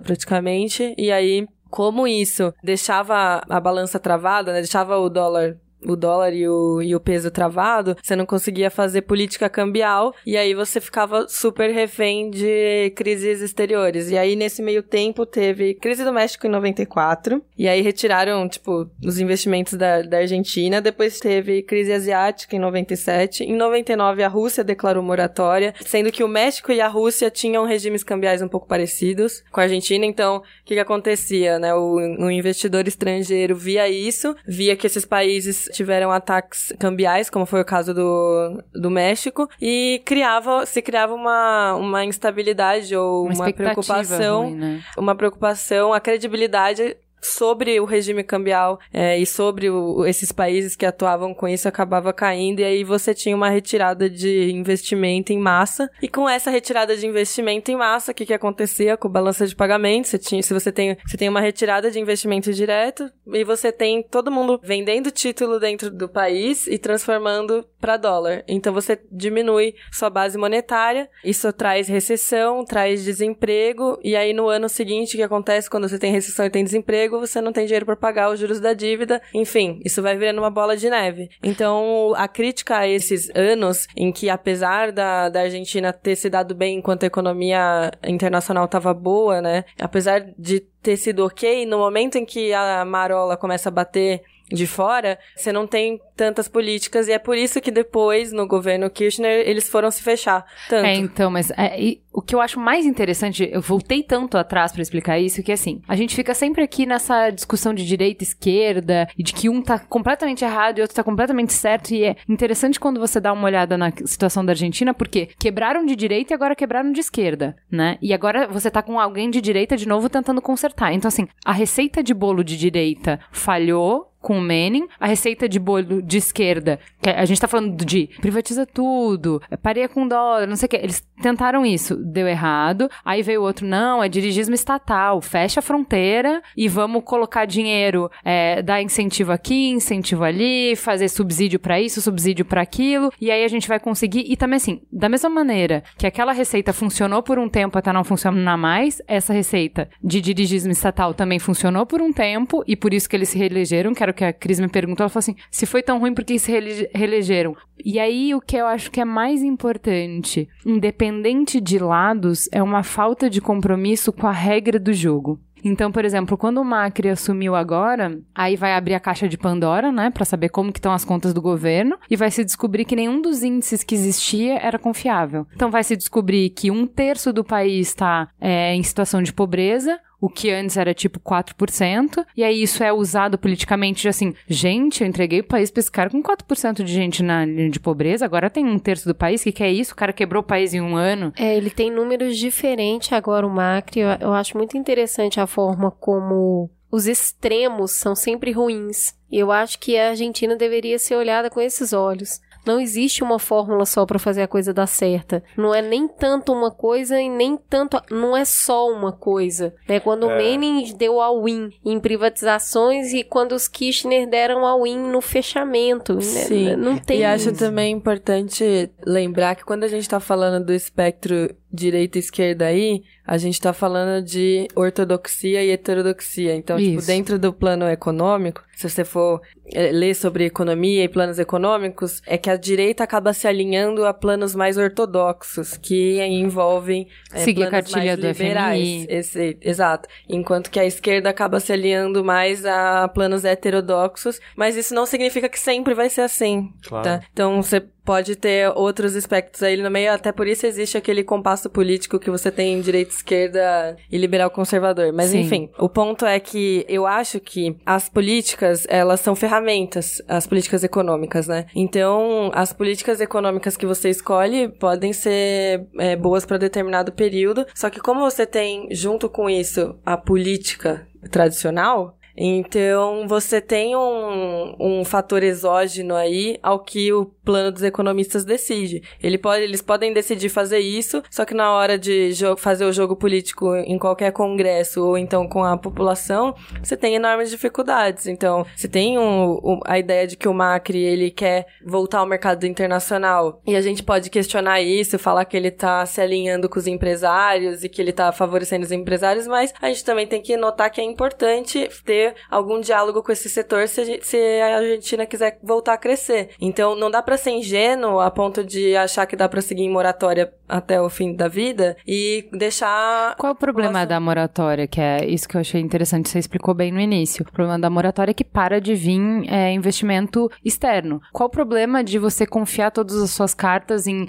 praticamente. E aí como isso deixava a balança travada, né, deixava o dólar o dólar e o, e o peso travado, você não conseguia fazer política cambial e aí você ficava super refém de crises exteriores. E aí, nesse meio tempo, teve crise do México em 94, e aí retiraram, tipo, os investimentos da, da Argentina. Depois teve crise asiática em 97. Em 99, a Rússia declarou moratória, sendo que o México e a Rússia tinham regimes cambiais um pouco parecidos com a Argentina. Então, o que, que acontecia, né? O, o investidor estrangeiro via isso, via que esses países tiveram ataques cambiais, como foi o caso do, do México, e criava, se criava uma, uma instabilidade ou Uma, uma, preocupação ruim, né? uma preocupação, a credibilidade sobre o regime cambial é, e sobre o- esses países que atuavam com isso acabava caindo e aí você tinha uma retirada de investimento em massa. E com essa retirada de investimento em massa o que, que acontecia com balança de pagamento? Você tinha se você tem você tem uma retirada de investimento direto e você tem todo mundo vendendo título dentro do país e transformando para dólar. Então você diminui sua base monetária isso traz recessão traz desemprego e aí no ano seguinte o que acontece? Quando você tem recessão e tem desemprego você não tem dinheiro para pagar os juros da dívida. Enfim isso vai virando uma bola de neve. Então a crítica a esses anos em que apesar da, da Argentina ter se dado bem enquanto a economia internacional estava boa né apesar de ter sido ok no momento em que a marola começa a bater de fora, você não tem tantas políticas e é por isso que depois, no governo Kirchner, eles foram se fechar tanto. É, então, mas é, e o que eu acho mais interessante, eu voltei tanto atrás pra explicar isso, que assim, a gente fica sempre aqui nessa discussão de direita e esquerda, e de que um tá completamente errado e outro tá completamente certo, e é interessante quando você dá uma olhada na situação da Argentina, porque quebraram de direita e agora quebraram de esquerda, né? E agora você tá com alguém de direita de novo tentando consertar. Então, assim, a receita de bolo de direita falhou, com o Menem, a receita de bolo de esquerda, que a gente tá falando de privatiza tudo, pareia com dólar, não sei o que. Eles tentaram isso, deu errado. Aí veio o outro, não, é dirigismo estatal, fecha a fronteira e vamos colocar dinheiro, é, dar incentivo aqui, incentivo ali, fazer subsídio pra isso, subsídio pra aquilo, e aí a gente vai conseguir. E também assim, da mesma maneira que aquela receita funcionou por um tempo até não funcionar mais, essa receita de dirigismo estatal também funcionou por um tempo e por isso que eles se reelegeram, que era o que a Cris me perguntou, ela falou assim, se foi tão ruim, por que se reele- reelegeram? E aí, o que eu acho que é mais importante, independente de lados, é uma falta de compromisso com a regra do jogo. Então, por exemplo, quando o Macri assumiu agora, aí vai abrir a caixa de Pandora, né, Pra saber como que estão as contas do governo e vai se descobrir que nenhum dos índices que existia era confiável. Então, vai se descobrir que um terço do país está em situação de pobreza, o que antes era tipo 4%, e aí isso é usado politicamente de assim, gente, eu entreguei o país pra esse cara com 4% de gente na linha de pobreza, agora tem um terço do país, que que é isso? O cara quebrou o país em um ano. É, ele tem números diferentes agora, o Macri. Eu, eu acho muito interessante a forma como os extremos são sempre ruins. Eu acho que a Argentina deveria ser olhada com esses olhos. Não existe uma fórmula só para fazer a coisa dar certa. Não é nem tanto uma coisa e nem tanto. Não é só uma coisa. Né? Quando o Menem deu a win em privatizações e quando os Kirchner deram a win no fechamento. né? Sim. Não tem. E acho também importante lembrar que quando a gente tá falando do espectro direita e esquerda aí, a gente tá falando de ortodoxia e heterodoxia. Então, tipo, Isso. dentro do plano econômico, se você for é, ler sobre economia e planos econômicos, é que a direita acaba se alinhando a planos mais ortodoxos, que aí envolvem é, Seguir a planos cartilha mais do liberais. FMI. Esse- exato. Enquanto que a esquerda acaba se alinhando mais a planos heterodoxos, mas isso não significa que sempre vai ser assim. Claro. Tá? Então você pode ter outros aspectos aí no meio, até por isso existe aquele compasso político que você tem direita, esquerda e liberal conservador. Mas Sim. enfim, o ponto é que eu acho que as políticas, elas são ferramentas, as políticas econômicas, né? Então, as políticas econômicas que você escolhe podem ser é, boas para determinado período, só que como você tem junto com isso a política tradicional, então você tem um, um fator exógeno aí ao que o plano dos economistas decide. Ele pode, eles podem decidir fazer isso, só que na hora de fazer o jogo político em qualquer congresso ou então com a população, você tem enormes dificuldades. Então, se tem um- um- a ideia de que o Macri ele quer voltar ao mercado internacional e a gente pode questionar isso, falar que ele tá se alinhando com os empresários e que ele tá favorecendo os empresários, mas a gente também tem que notar que é importante ter algum diálogo com esse setor se a, gente- se a Argentina quiser voltar a crescer. Então, não dá pra ser ingênuo a ponto de achar que dá pra seguir em moratória até o fim da vida e deixar Qual o problema da moratória? Que é isso que eu achei interessante, você explicou bem no início. O problema da moratória é que para de vir é, investimento externo. Qual o problema de você confiar todas as suas cartas em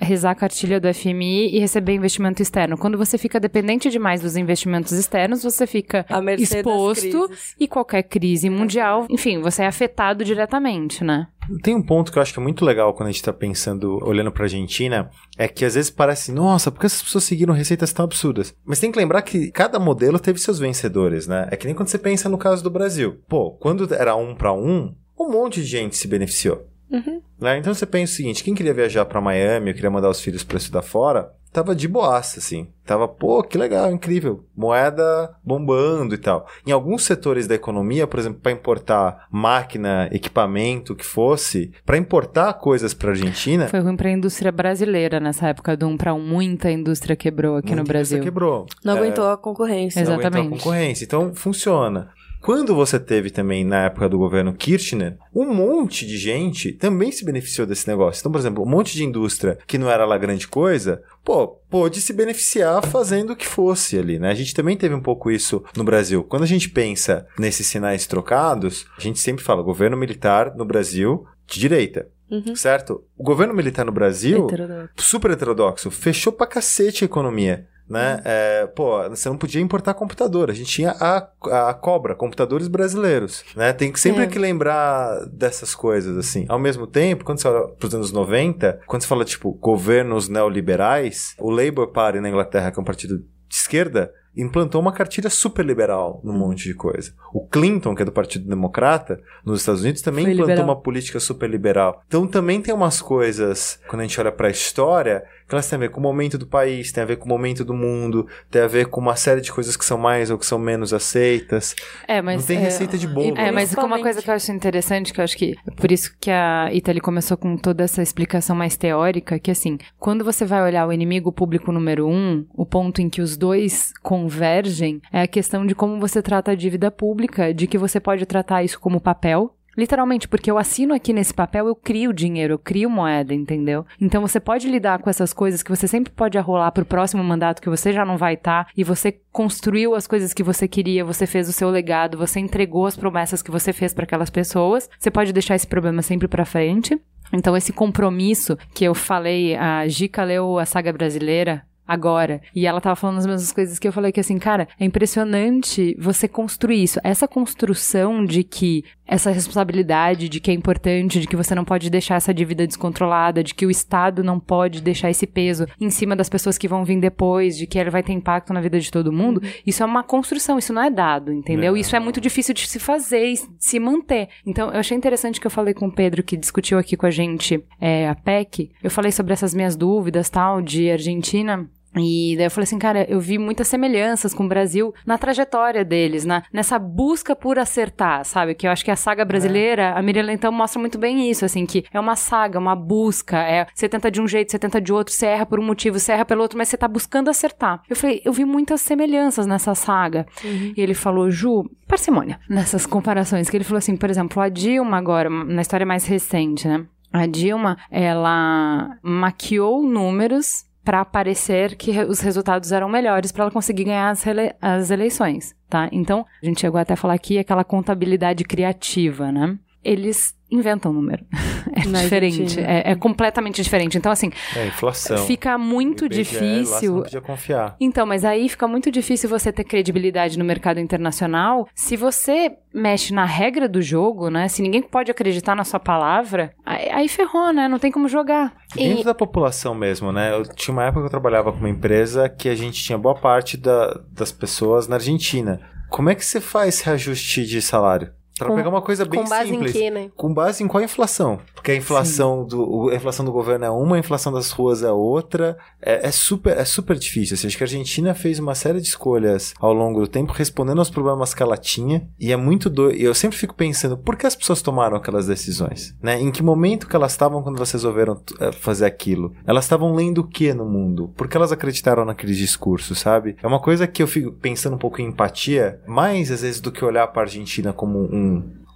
rezar a cartilha do FMI e receber investimento externo? Quando você fica dependente demais dos investimentos externos, você fica exposto e qualquer crise mundial, enfim, você é afetado diretamente, né? Tem um ponto que eu acho que é muito legal quando a gente tá pensando, olhando pra Argentina, é que às vezes parece, nossa, por que essas pessoas seguiram receitas tão absurdas? Mas tem que lembrar que cada modelo teve seus vencedores, né? É que nem quando você pensa no caso do Brasil. Pô, quando era um pra um, um monte de gente se beneficiou. Né? Então você pensa o seguinte, quem queria viajar pra Miami, ou queria mandar os filhos pra estudar fora, tava de boaça, assim. Tava, pô, que legal, incrível. Moeda bombando e tal. Em alguns setores da economia, por exemplo, para importar máquina, equipamento, o que fosse, para importar coisas pra Argentina, Foi ruim pra indústria brasileira nessa época do um para um. Muita indústria quebrou aqui no muita Brasil. indústria quebrou. Não É, aguentou a concorrência. Exato. não aguentou a Exatamente. concorrência. Então, funciona. Quando você teve também, na época do governo Kirchner, um monte de gente também se beneficiou desse negócio. Então, por exemplo, um monte de indústria que não era lá grande coisa, pô, pôde se beneficiar fazendo o que fosse ali, né? A gente também teve um pouco isso no Brasil. Quando a gente pensa nesses sinais trocados, a gente sempre fala governo militar no Brasil de direita. Certo? O governo militar no Brasil Heterodoxo. super heterodoxo, fechou pra cacete a economia. Né? É, pô, você não podia importar computador. A gente tinha a, a cobra, computadores brasileiros. Né? Tem que sempre É. que lembrar dessas coisas, assim. Ao mesmo tempo, quando você olha pros anos 90, quando você fala, tipo, governos neoliberais, o Labour Party na Inglaterra, que é um partido de esquerda, implantou uma cartilha super liberal num monte de coisa. O Clinton, que é do Partido Democrata, nos Estados Unidos, também Foi implantou liberal. uma política super liberal. Então também tem umas coisas, quando a gente olha pra história, que elas têm a ver com o momento do país, tem a ver com o momento do mundo, tem a ver com uma série de coisas que são mais ou que são menos aceitas. É, mas. não tem é, receita de bolo. É, né? mas uma coisa que eu acho interessante, que eu acho que por isso que a Italy começou com toda essa explicação mais teórica, que assim, quando você vai olhar o inimigo público número um, o ponto em que os dois convergem é a questão de como você trata a dívida pública, de que você pode tratar isso como papel. Literalmente, porque eu assino aqui nesse papel, eu crio dinheiro, eu crio moeda, entendeu? Então você pode lidar com essas coisas que você sempre pode arrolar pro próximo mandato que você já não vai estar e você construiu as coisas que você queria, você fez o seu legado, você entregou as promessas que você fez para aquelas pessoas. Você pode deixar esse problema sempre para frente. Então esse compromisso que eu falei, a Gica leu a saga brasileira agora. E ela tava falando as mesmas coisas que eu falei que assim, cara, é impressionante você construir isso. Essa construção de que essa responsabilidade, de que é importante, de que você não pode deixar essa dívida descontrolada, de que o Estado não pode deixar esse peso em cima das pessoas que vão vir depois, de que ele vai ter impacto na vida de todo mundo, isso é uma construção, isso não é dado, entendeu? Não. Isso é muito difícil de se fazer e de se manter. Então, eu achei interessante que eu falei com o Pedro, que discutiu aqui com a gente é, a PEC. Eu falei sobre essas minhas dúvidas, tal, de Argentina. E daí eu falei assim, cara, eu vi muitas semelhanças com o Brasil na trajetória deles, na, nessa busca por acertar, sabe? Que eu acho que a saga brasileira, a Miriam então mostra muito bem isso, assim, que é uma saga, uma busca, é, você tenta de um jeito, você tenta de outro, você erra por um motivo, você erra pelo outro, mas você tá buscando acertar. Eu falei, eu vi muitas semelhanças nessa saga. E ele falou, Ju, parcimônia, (laughs) nessas comparações, que ele falou assim, por exemplo, a Dilma agora, na história mais recente, né? A Dilma, ela maquiou números para parecer que os resultados eram melhores para ela conseguir ganhar as, as eleições, tá? Então, a gente chegou até a falar aqui aquela contabilidade criativa, né? Eles inventam número. (laughs) É Na diferente, é, é completamente diferente. Então, assim, É, inflação. fica muito IBGE, lá você difícil não podia confiar. então, mas aí fica muito difícil você ter credibilidade no mercado internacional se você mexe na regra do jogo, né? Se ninguém pode acreditar na sua palavra, aí, aí ferrou, né? Não tem como jogar. Dentro da população mesmo, né? Eu tinha uma época que eu trabalhava com uma empresa que a gente tinha boa parte da- das pessoas na Argentina. Como é que você faz esse reajuste de salário? Para Com- pegar uma coisa bem Com base simples. em quê, né? Com base em qual inflação? Porque a inflação, do, a inflação do governo é uma, a inflação das ruas é outra. É, é super, é super difícil. Assim, acho que a Argentina fez uma série de escolhas ao longo do tempo, respondendo aos problemas que ela tinha. E é muito doido. E eu sempre fico pensando, por que as pessoas tomaram aquelas decisões? Né? Em que momento que elas estavam quando elas resolveram eh, fazer aquilo? Elas estavam lendo o que no mundo? Por que elas acreditaram naqueles discursos, sabe? É uma coisa que eu fico pensando um pouco em empatia, mais às vezes do que olhar para a Argentina como um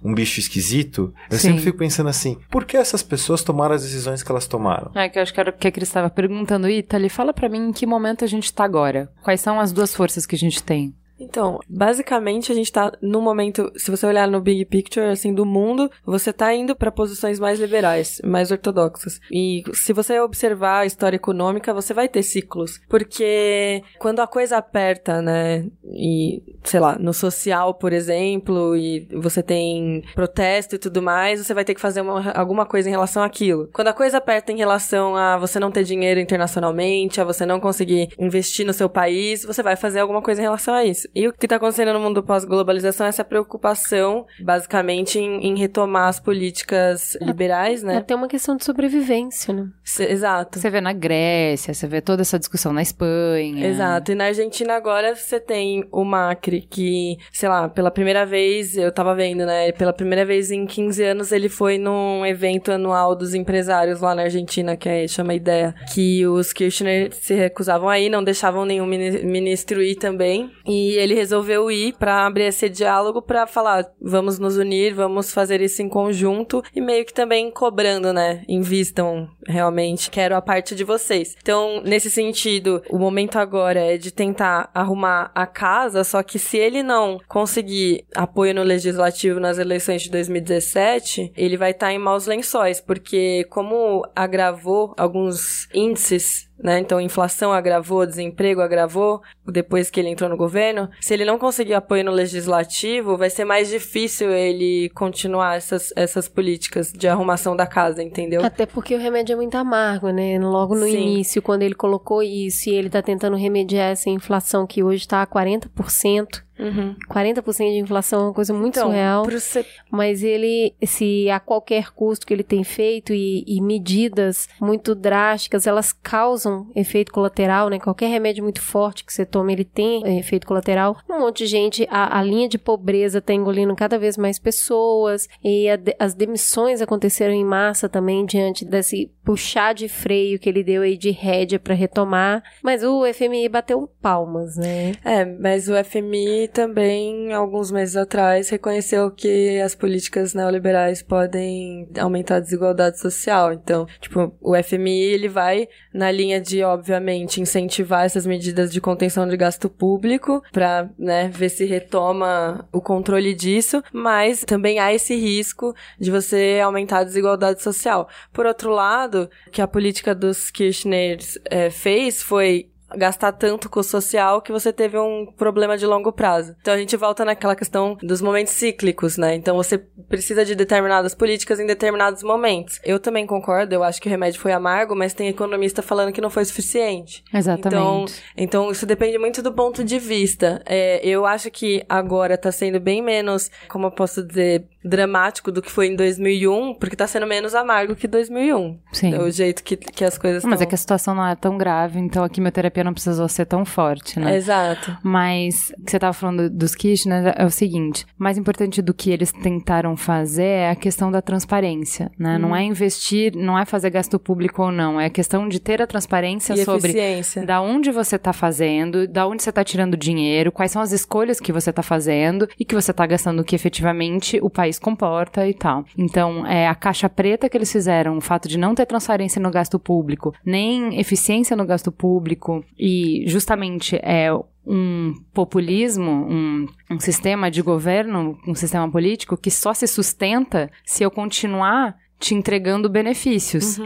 um bicho esquisito, eu Sim. sempre fico pensando assim, por que essas pessoas tomaram as decisões que elas tomaram? É que eu acho que era o que a Cris estava perguntando. Ítali, fala pra mim em que momento a gente tá agora. Quais são as duas forças que a gente tem? Então, basicamente a gente tá no momento, se você olhar no big picture assim do mundo, você tá indo para posições mais liberais, mais ortodoxas. E se você observar a história econômica, você vai ter ciclos, porque quando a coisa aperta, né, e sei lá, no social, por exemplo, e você tem protesto e tudo mais, você vai ter que fazer uma- alguma coisa em relação àquilo. Quando a coisa aperta em relação a você não ter dinheiro internacionalmente, a você não conseguir investir no seu país, você vai fazer alguma coisa em relação a isso. E o que está acontecendo no mundo pós-globalização é essa preocupação, basicamente, em, em retomar as políticas liberais, É né? até uma questão de sobrevivência, né? Se- Exato. Você vê na Grécia, você vê toda essa discussão na Espanha. Exato. E na Argentina agora você tem o Macri, que, sei lá, pela primeira vez, eu tava vendo, né? Pela primeira vez em 15 anos ele foi num evento anual dos empresários lá na Argentina, que é, chama Ideia, que os Kirchner se recusavam a ir, não deixavam nenhum mini- ministro ir também. E ele resolveu ir pra abrir esse diálogo pra falar, vamos nos unir, vamos fazer isso em conjunto e meio que também cobrando, né? Invistam realmente, quero a parte de vocês. Então, nesse sentido, o momento agora é de tentar arrumar a casa, só que se ele não conseguir apoio no legislativo nas eleições de 2017, ele vai estar em maus lençóis, porque como agravou alguns índices né? Então, a inflação agravou, desemprego agravou depois que ele entrou no governo. Se ele não conseguir apoio no legislativo, vai ser mais difícil ele continuar essas, essas políticas de arrumação da casa, entendeu? Até porque o remédio é muito amargo, né? Logo no Sim. início, quando ele colocou isso e ele tá tentando remediar essa inflação que hoje tá a 40%. Uhum. 40% de inflação é uma coisa muito Então, surreal. ser- Mas ele, se a qualquer custo que ele tem feito e, e medidas muito drásticas, elas causam efeito colateral, né? Qualquer remédio muito forte que você toma, ele tem eh, efeito colateral. Um monte de gente, a, a linha de pobreza tá engolindo cada vez mais pessoas e a as demissões aconteceram em massa também diante desse puxar de freio que ele deu aí de rédea para retomar. Mas o FMI bateu palmas, né? É, mas o FMI também, alguns meses atrás, reconheceu que as políticas neoliberais podem aumentar a desigualdade social. Então, tipo, o FMI, ele vai na linha de, obviamente, incentivar essas medidas de contenção de gasto público para, né, ver se retoma o controle disso, mas também há esse risco de você aumentar a desigualdade social. Por outro lado, o que a política dos Kirchners eh, fez foi gastar tanto com o social que você teve um problema de longo prazo. Então a gente volta naquela questão dos momentos cíclicos, né? Então você precisa de determinadas políticas em determinados momentos. Eu também concordo, eu acho que o remédio foi amargo, mas tem economista falando que não foi suficiente. Exatamente. Então, isso depende muito do ponto de vista. É, eu acho que agora tá sendo bem menos, como eu posso dizer, dramático do que foi em 2001, porque tá sendo menos amargo que 2001. Sim. É o jeito que, que as coisas Mas é tão- que a situação não é tão grave, então a quimioterapia não precisou ser tão forte, né? Exato. Mas o que você estava falando dos Kirchner é o seguinte: mais importante do que eles tentaram fazer é a questão da transparência, né? Não é investir, não é fazer gasto público ou não, é a questão de ter a transparência E sobre eficiência. da onde você está fazendo, da onde você está tirando dinheiro, quais são as escolhas que você está fazendo e que você está gastando o que efetivamente o país comporta e tal. Então, é a caixa preta que eles fizeram, o fato de não ter transparência no gasto público, nem eficiência no gasto público e justamente é um populismo, um, um sistema de governo, um sistema político que só se sustenta se eu continuar te entregando benefícios.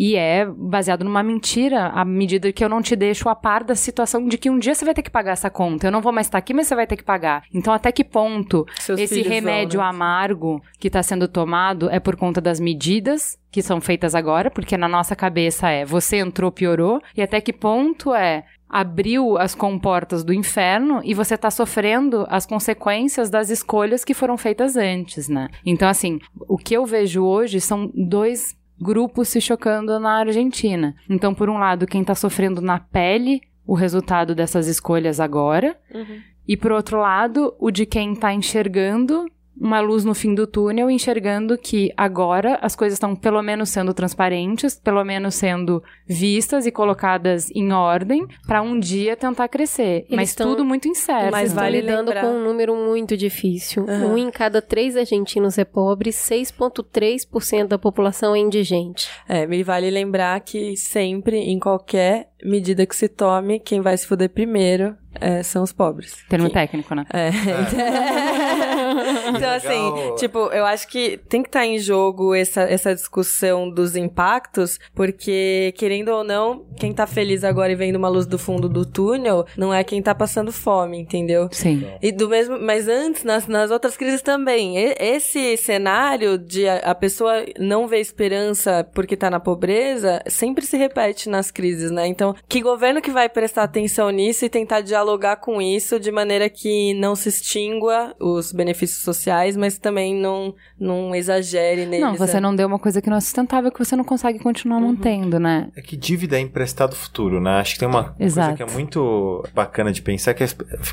E é baseado numa mentira, à medida que eu não te deixo a par da situação de que um dia você vai ter que pagar essa conta. Eu não vou mais estar aqui, mas você vai ter que pagar. Então, até que ponto Seus esse filhos vão, remédio né? amargo que está sendo tomado é por conta das medidas que são feitas agora? Porque na nossa cabeça é você entrou, piorou. E até que ponto é abriu as comportas do inferno e você tá sofrendo as consequências das escolhas que foram feitas antes, né? Então, assim, o que eu vejo hoje são dois grupos se chocando na Argentina. Então, por um lado, quem tá sofrendo na pele o resultado dessas escolhas agora, e por outro lado, o de quem tá enxergando uma luz no fim do túnel, enxergando que agora as coisas estão pelo menos sendo transparentes, pelo menos sendo vistas e colocadas em ordem, para um dia tentar crescer. Eles Mas estão- tudo muito incerto. Mas vale lidando lembrar- com um número muito difícil. Aham. Um em cada três argentinos é pobre, 6,3% da população é indigente. É, me vale lembrar que sempre, em qualquer medida que se tome, quem vai se fuder primeiro é, são os pobres. Termo Quem- técnico, né? É. (laughs) (laughs) (laughs) então, assim, tipo, eu acho que tem que estar em jogo essa, essa discussão dos impactos, porque, querendo ou não, quem tá feliz agora e vendo uma luz do fundo do túnel não é quem tá passando fome, entendeu? Sim. E do mesmo, mas antes, nas, nas outras crises também. E- esse cenário de a, a pessoa não ver esperança porque tá na pobreza sempre se repete nas crises, né? Então, que governo que vai prestar atenção nisso e tentar dialogar com isso de maneira que não se extingua os benefícios sociais, mas também não, não exagere neles. Não, você né? não deu uma coisa que não é sustentável que você não consegue continuar mantendo, né? É que dívida é emprestado futuro, né? Acho que tem uma Exato. coisa que é muito bacana de pensar, que é,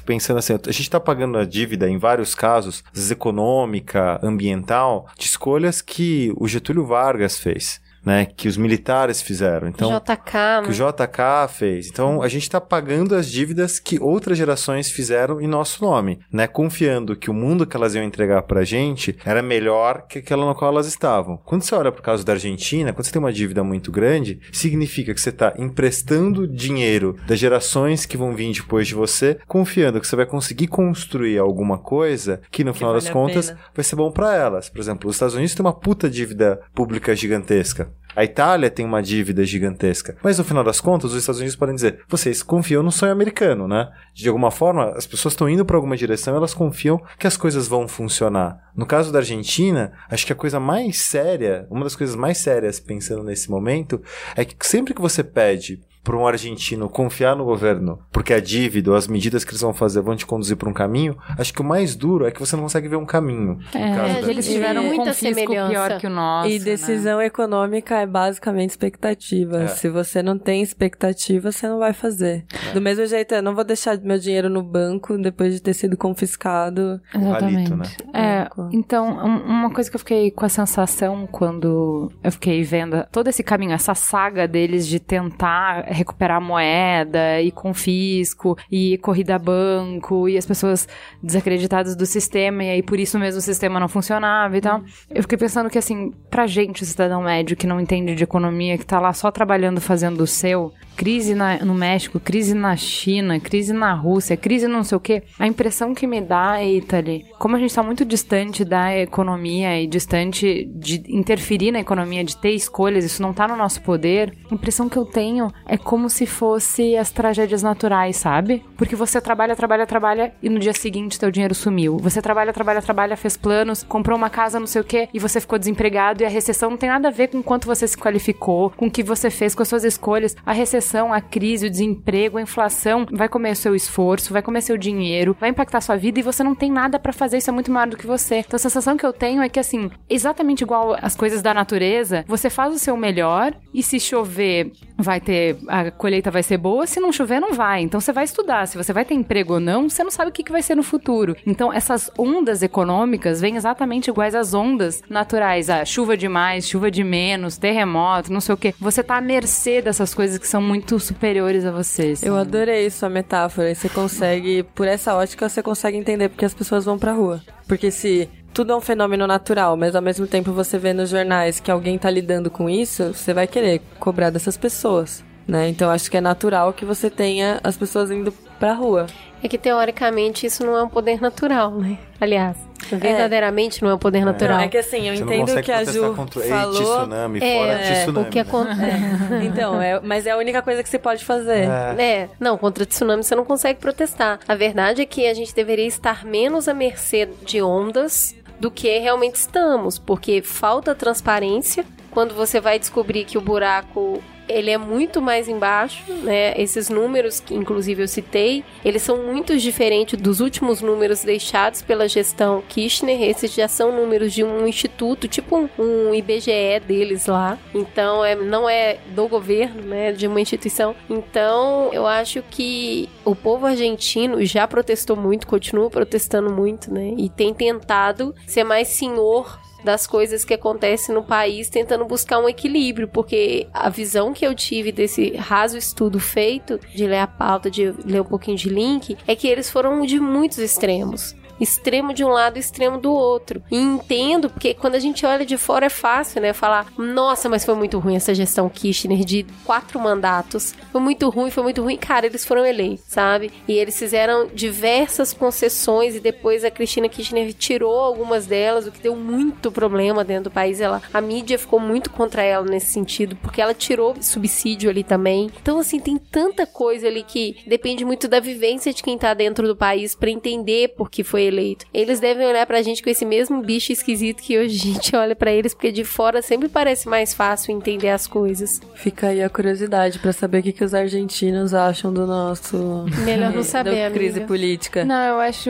pensando assim, a gente tá pagando a dívida em vários casos, às vezes econômica, ambiental, de escolhas que o Getúlio Vargas fez, né? Que os militares fizeram. Então, JK, que o JK fez. Então, a gente está pagando as dívidas que outras gerações fizeram em nosso nome, né? Confiando que o mundo que elas iam entregar pra gente era melhor que aquela no qual elas estavam. Quando você olha pro caso da Argentina, quando você tem uma dívida muito grande, significa que você está emprestando dinheiro das gerações que vão vir depois de você, confiando que você vai conseguir construir alguma coisa que no final vale das a contas pena. vai ser bom pra elas. Por exemplo, os Estados Unidos têm uma puta dívida pública gigantesca. A Itália tem uma dívida gigantesca. Mas no final das contas, os Estados Unidos podem dizer: vocês confiam no sonho americano, né? De alguma forma, as pessoas estão indo para alguma direção, elas confiam que as coisas vão funcionar. No caso da Argentina, acho que a coisa mais séria, uma das coisas mais sérias pensando nesse momento, é que sempre que você pede para um argentino confiar no governo, porque a dívida ou as medidas que eles vão fazer vão te conduzir para um caminho, acho que o mais duro é que você não consegue ver um caminho. É, eles tiveram um Muita semelhança. pior que o nosso. E né? decisão econômica é basicamente expectativa. É. Se você não tem expectativa, você não vai fazer. Do mesmo jeito, eu não vou deixar meu dinheiro no banco depois de ter sido confiscado. Exatamente. Palito, né? É, então, um- uma coisa que eu fiquei com a sensação quando eu fiquei vendo todo esse caminho, essa saga deles de tentar recuperar moeda e confisco e corrida a banco e as pessoas desacreditadas do sistema e aí por isso mesmo o sistema não funcionava e tal. Eu fiquei pensando que assim, pra gente, cidadão médio que não entende de economia, que tá lá só trabalhando fazendo o seu, crise na- no México, crise na China, crise na Rússia, crise não sei o quê. A impressão que me dá, Italy, como a gente tá muito distante da economia e distante de interferir na economia, de ter escolhas, isso não tá no nosso poder, a impressão que eu tenho é como se fosse as tragédias naturais, sabe? Porque você trabalha, trabalha, trabalha e no dia seguinte teu dinheiro sumiu. Você trabalha, trabalha, trabalha, fez planos, comprou uma casa, não sei o quê, e você ficou desempregado e a recessão não tem nada a ver com quanto você se qualificou, com o que você fez, com as suas escolhas. A recessão, a crise, o desemprego, a inflação vai comer o seu esforço, vai comer seu dinheiro, vai impactar sua vida e você não tem nada para fazer, isso é muito maior do que você. Então a sensação que eu tenho é que assim, exatamente igual as coisas da natureza, você faz o seu melhor e se chover, vai ter a colheita vai ser boa, se não chover não vai. Então você vai estudar, se você vai ter emprego ou não, você não sabe o que, que vai ser no futuro. Então essas ondas econômicas vêm exatamente iguais às ondas naturais, a chuva demais, chuva de menos, terremoto, não sei o que. Você tá à mercê dessas coisas que são muito superiores a você. Eu adorei sua metáfora. Você consegue, por essa ótica, você consegue entender porque as pessoas vão pra rua. Porque se tudo é um fenômeno natural, mas ao mesmo tempo você vê nos jornais que alguém tá lidando com isso, você vai querer cobrar dessas pessoas. Né? Então acho que é natural que você tenha as pessoas indo pra rua. É que teoricamente isso não é um poder natural, né? Aliás, verdadeiramente não é um poder natural. Não, é que assim, eu Você entendo que a Ju contra Ei, falou. tsunami, É, fora é, tsunami. o que né? acontece. (laughs) Então, é, mas é a única coisa que você pode fazer. É, não, contra tsunami você não consegue protestar. A verdade é que a gente deveria estar menos à mercê de ondas do que realmente estamos, porque falta transparência. Quando você vai descobrir que o buraco ele é muito mais embaixo, né? Esses números que inclusive eu citei, eles são muito diferentes dos últimos números deixados pela gestão Kirchner. Esses já são números de um instituto, tipo um, um IBGE deles lá. Então, é, não é do governo, né? De uma instituição. Então, eu acho que o povo argentino já protestou muito, continua protestando muito, né? E tem tentado ser mais senhor das coisas que acontecem no país, tentando buscar um equilíbrio, porque a visão que eu tive desse raso estudo feito, de ler a pauta, de ler um pouquinho de link, é que eles foram de muitos extremos extremo de um lado e extremo do outro. E entendo, porque quando a gente olha de fora é fácil, né? Falar, nossa, mas foi muito ruim essa gestão Kirchner de quatro mandatos. Foi muito ruim, foi muito ruim. Cara, eles foram eleitos, sabe? E eles fizeram diversas concessões e depois a Cristina Kirchner tirou algumas delas, o que deu muito problema dentro do país. Ela, a mídia ficou muito contra ela nesse sentido, porque ela tirou subsídio ali também. Então, assim, tem tanta coisa ali que depende muito da vivência de quem tá dentro do país para entender por que foi eleito. Eles devem olhar pra gente com esse mesmo bicho esquisito que hoje a gente olha pra eles, porque de fora sempre parece mais fácil entender as coisas. Fica aí a curiosidade pra saber o que, que os argentinos acham do nosso. Melhor não (laughs) saber, da crise amiga. política. Não, eu acho.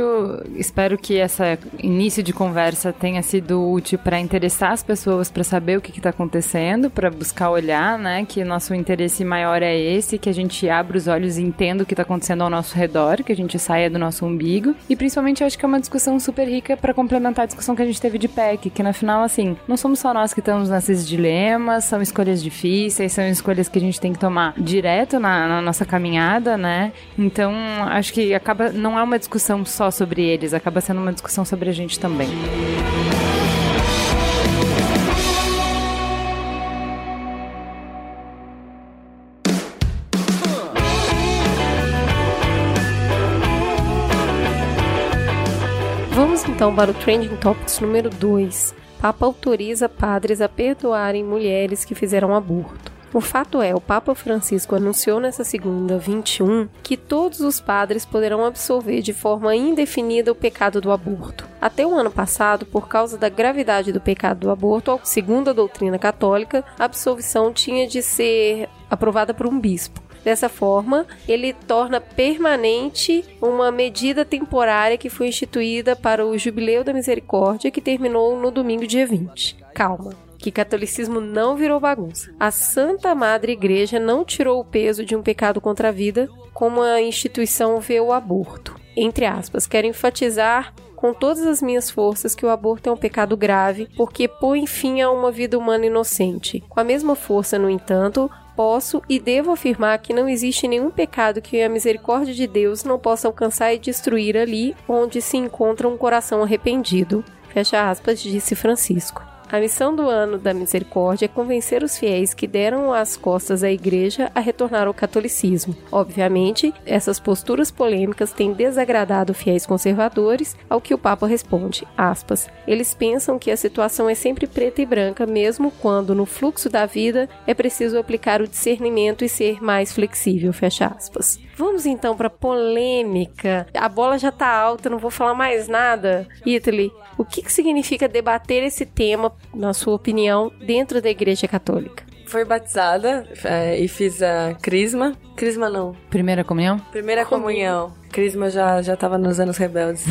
Espero que esse início de conversa tenha sido útil para interessar as pessoas para saber o que está acontecendo, para buscar olhar, né? Que nosso interesse maior é esse, que a gente abra os olhos e entenda o que está acontecendo ao nosso redor, que a gente saia do nosso umbigo. E principalmente eu acho que é uma discussão super rica para complementar a discussão que a gente teve de PEC, que no final, assim, não somos só nós que estamos nesses dilemas, são escolhas difíceis, são escolhas que a gente tem que tomar direto na, na nossa caminhada, né? Então, acho que acaba. Não é uma discussão só sobre eles, acaba sendo uma discussão sobre a gente também. Vamos então para o Trending Topics número 2. Papa autoriza padres a perdoarem mulheres que fizeram aborto. O fato é, o Papa Francisco anunciou nessa segunda, 21, que todos os padres poderão absolver de forma indefinida o pecado do aborto. Até o ano passado, por causa da gravidade do pecado do aborto, segundo a doutrina católica, a absolvição tinha de ser aprovada por um bispo. Dessa forma, ele torna permanente uma medida temporária que foi instituída para o Jubileu da Misericórdia, que terminou no domingo, dia 20. Calma. Que catolicismo não virou bagunça. A Santa Madre Igreja não tirou o peso de um pecado contra a vida, como a instituição vê o aborto. Entre aspas, quero enfatizar com todas as minhas forças que o aborto é um pecado grave, porque põe fim a uma vida humana inocente. Com a mesma força, no entanto, posso e devo afirmar que não existe nenhum pecado que a misericórdia de Deus não possa alcançar e destruir ali onde se encontra um coração arrependido. Fecha aspas, disse Francisco. A missão do ano da misericórdia é convencer os fiéis que deram as costas à igreja a retornar ao catolicismo. Obviamente, essas posturas polêmicas têm desagradado fiéis conservadores, ao que o Papa responde, aspas, eles pensam que a situação é sempre preta e branca, mesmo quando no fluxo da vida é preciso aplicar o discernimento e ser mais flexível, fecha aspas. Vamos então para polêmica. A bola já tá alta, não vou falar mais nada. Italy, o que, que significa debater esse tema, na sua opinião, dentro da Igreja Católica? Fui batizada é, e fiz a crisma. Crisma não. Primeira comunhão? Primeira comunhão. Crisma já, já tava nos anos rebeldes.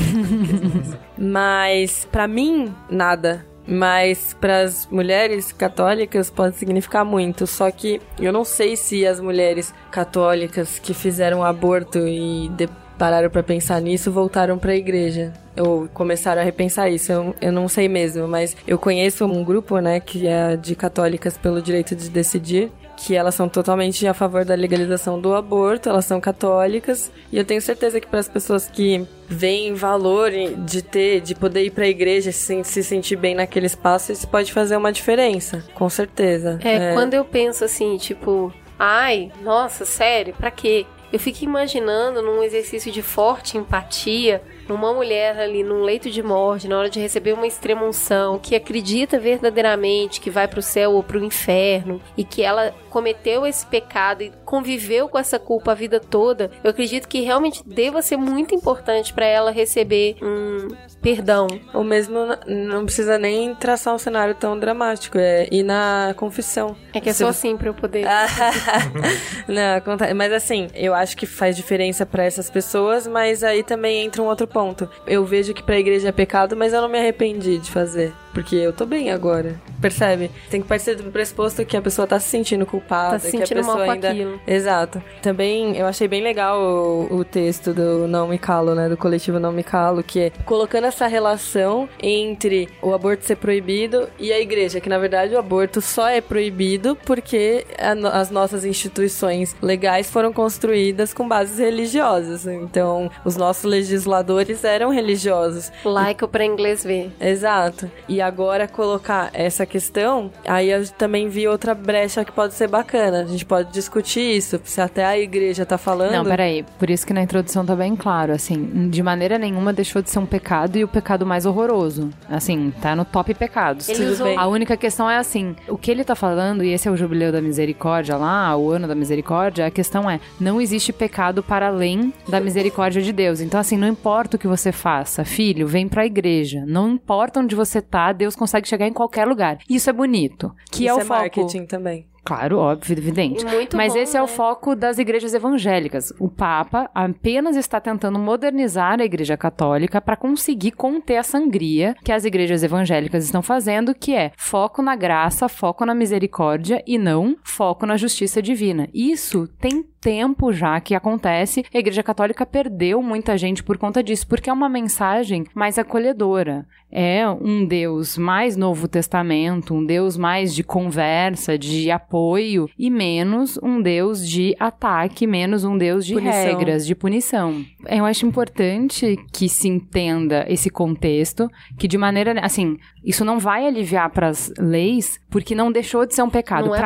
(laughs) Mas, para mim, nada. Mas para as mulheres católicas pode significar muito. Só que eu não sei se as mulheres católicas que fizeram aborto e de pararam para pensar nisso voltaram para a igreja ou começaram a repensar isso. Eu, eu não sei mesmo, mas eu conheço um grupo, né, que é de católicas pelo direito de decidir, que elas são totalmente a favor da legalização do aborto, elas são católicas, e eu tenho certeza que para as pessoas que veem valor de ter, de poder ir para a igreja se, se sentir bem naquele espaço, isso pode fazer uma diferença, com certeza. É, é... quando eu penso assim, tipo, ai, nossa, sério, para quê? Eu fico imaginando num exercício de forte empatia, numa mulher ali num leito de morte, na hora de receber uma extrema unção, que acredita verdadeiramente que vai para o céu ou para o inferno e que ela cometeu esse pecado e conviveu com essa culpa a vida toda, eu acredito que realmente deva ser muito importante para ela receber um perdão. Ou mesmo não precisa nem traçar um cenário tão dramático, é ir na confissão. É que é só assim para eu poder. (laughs) não, mas assim, eu acho que faz diferença para essas pessoas, mas aí também entra um outro ponto. Eu vejo que pra igreja é pecado, mas eu não me arrependi de fazer. Porque eu tô bem agora. Percebe? Tem que partir do pressuposto que a pessoa tá se sentindo culpada, tá se sentindo que a pessoa mal com ainda. Aquilo. Exato. Também eu achei bem legal o, o, texto do Não Me Calo, né? Do coletivo Não Me Calo, que é colocando essa relação entre o aborto ser proibido e a igreja, que na verdade o aborto só é proibido porque a, as nossas instituições legais foram construídas com bases religiosas. Então, os nossos legisladores eram religiosos. Laico para inglês ver. Exato. E agora colocar essa questão, aí eu também vi outra brecha que pode ser bacana. A gente pode discutir isso, se até a igreja tá falando. Não, peraí. Por isso que na introdução tá bem claro, assim, de maneira nenhuma deixou de ser um pecado e o pecado mais horroroso. Assim, tá no top pecados. Ele usou... A única questão é assim, o que ele tá falando, e esse é o jubileu da misericórdia lá, o ano da misericórdia, a questão é, não existe pecado para além da misericórdia de Deus. Então, assim, não importa o que você faça, filho, vem pra igreja. Não importa onde você tá, Deus consegue chegar em qualquer lugar. Isso é bonito. Que Isso é o é foco. marketing também. Claro, óbvio, evidente. Muito Mas bom, esse é o né? foco das igrejas evangélicas. O Papa apenas está tentando modernizar a Igreja Católica para conseguir conter a sangria que as igrejas evangélicas estão fazendo, que é foco na graça, foco na misericórdia e não foco na justiça divina. Isso tem tempo já que acontece. A Igreja Católica perdeu muita gente por conta disso, porque é uma mensagem mais acolhedora. É um Deus mais Novo Testamento, um Deus mais de conversa, de apoio, e menos um Deus de ataque, menos um Deus de Punição. regras, de punição. Eu acho importante que se entenda esse contexto, que de maneira, assim, isso não vai aliviar para as leis, porque não deixou de ser um pecado. Não é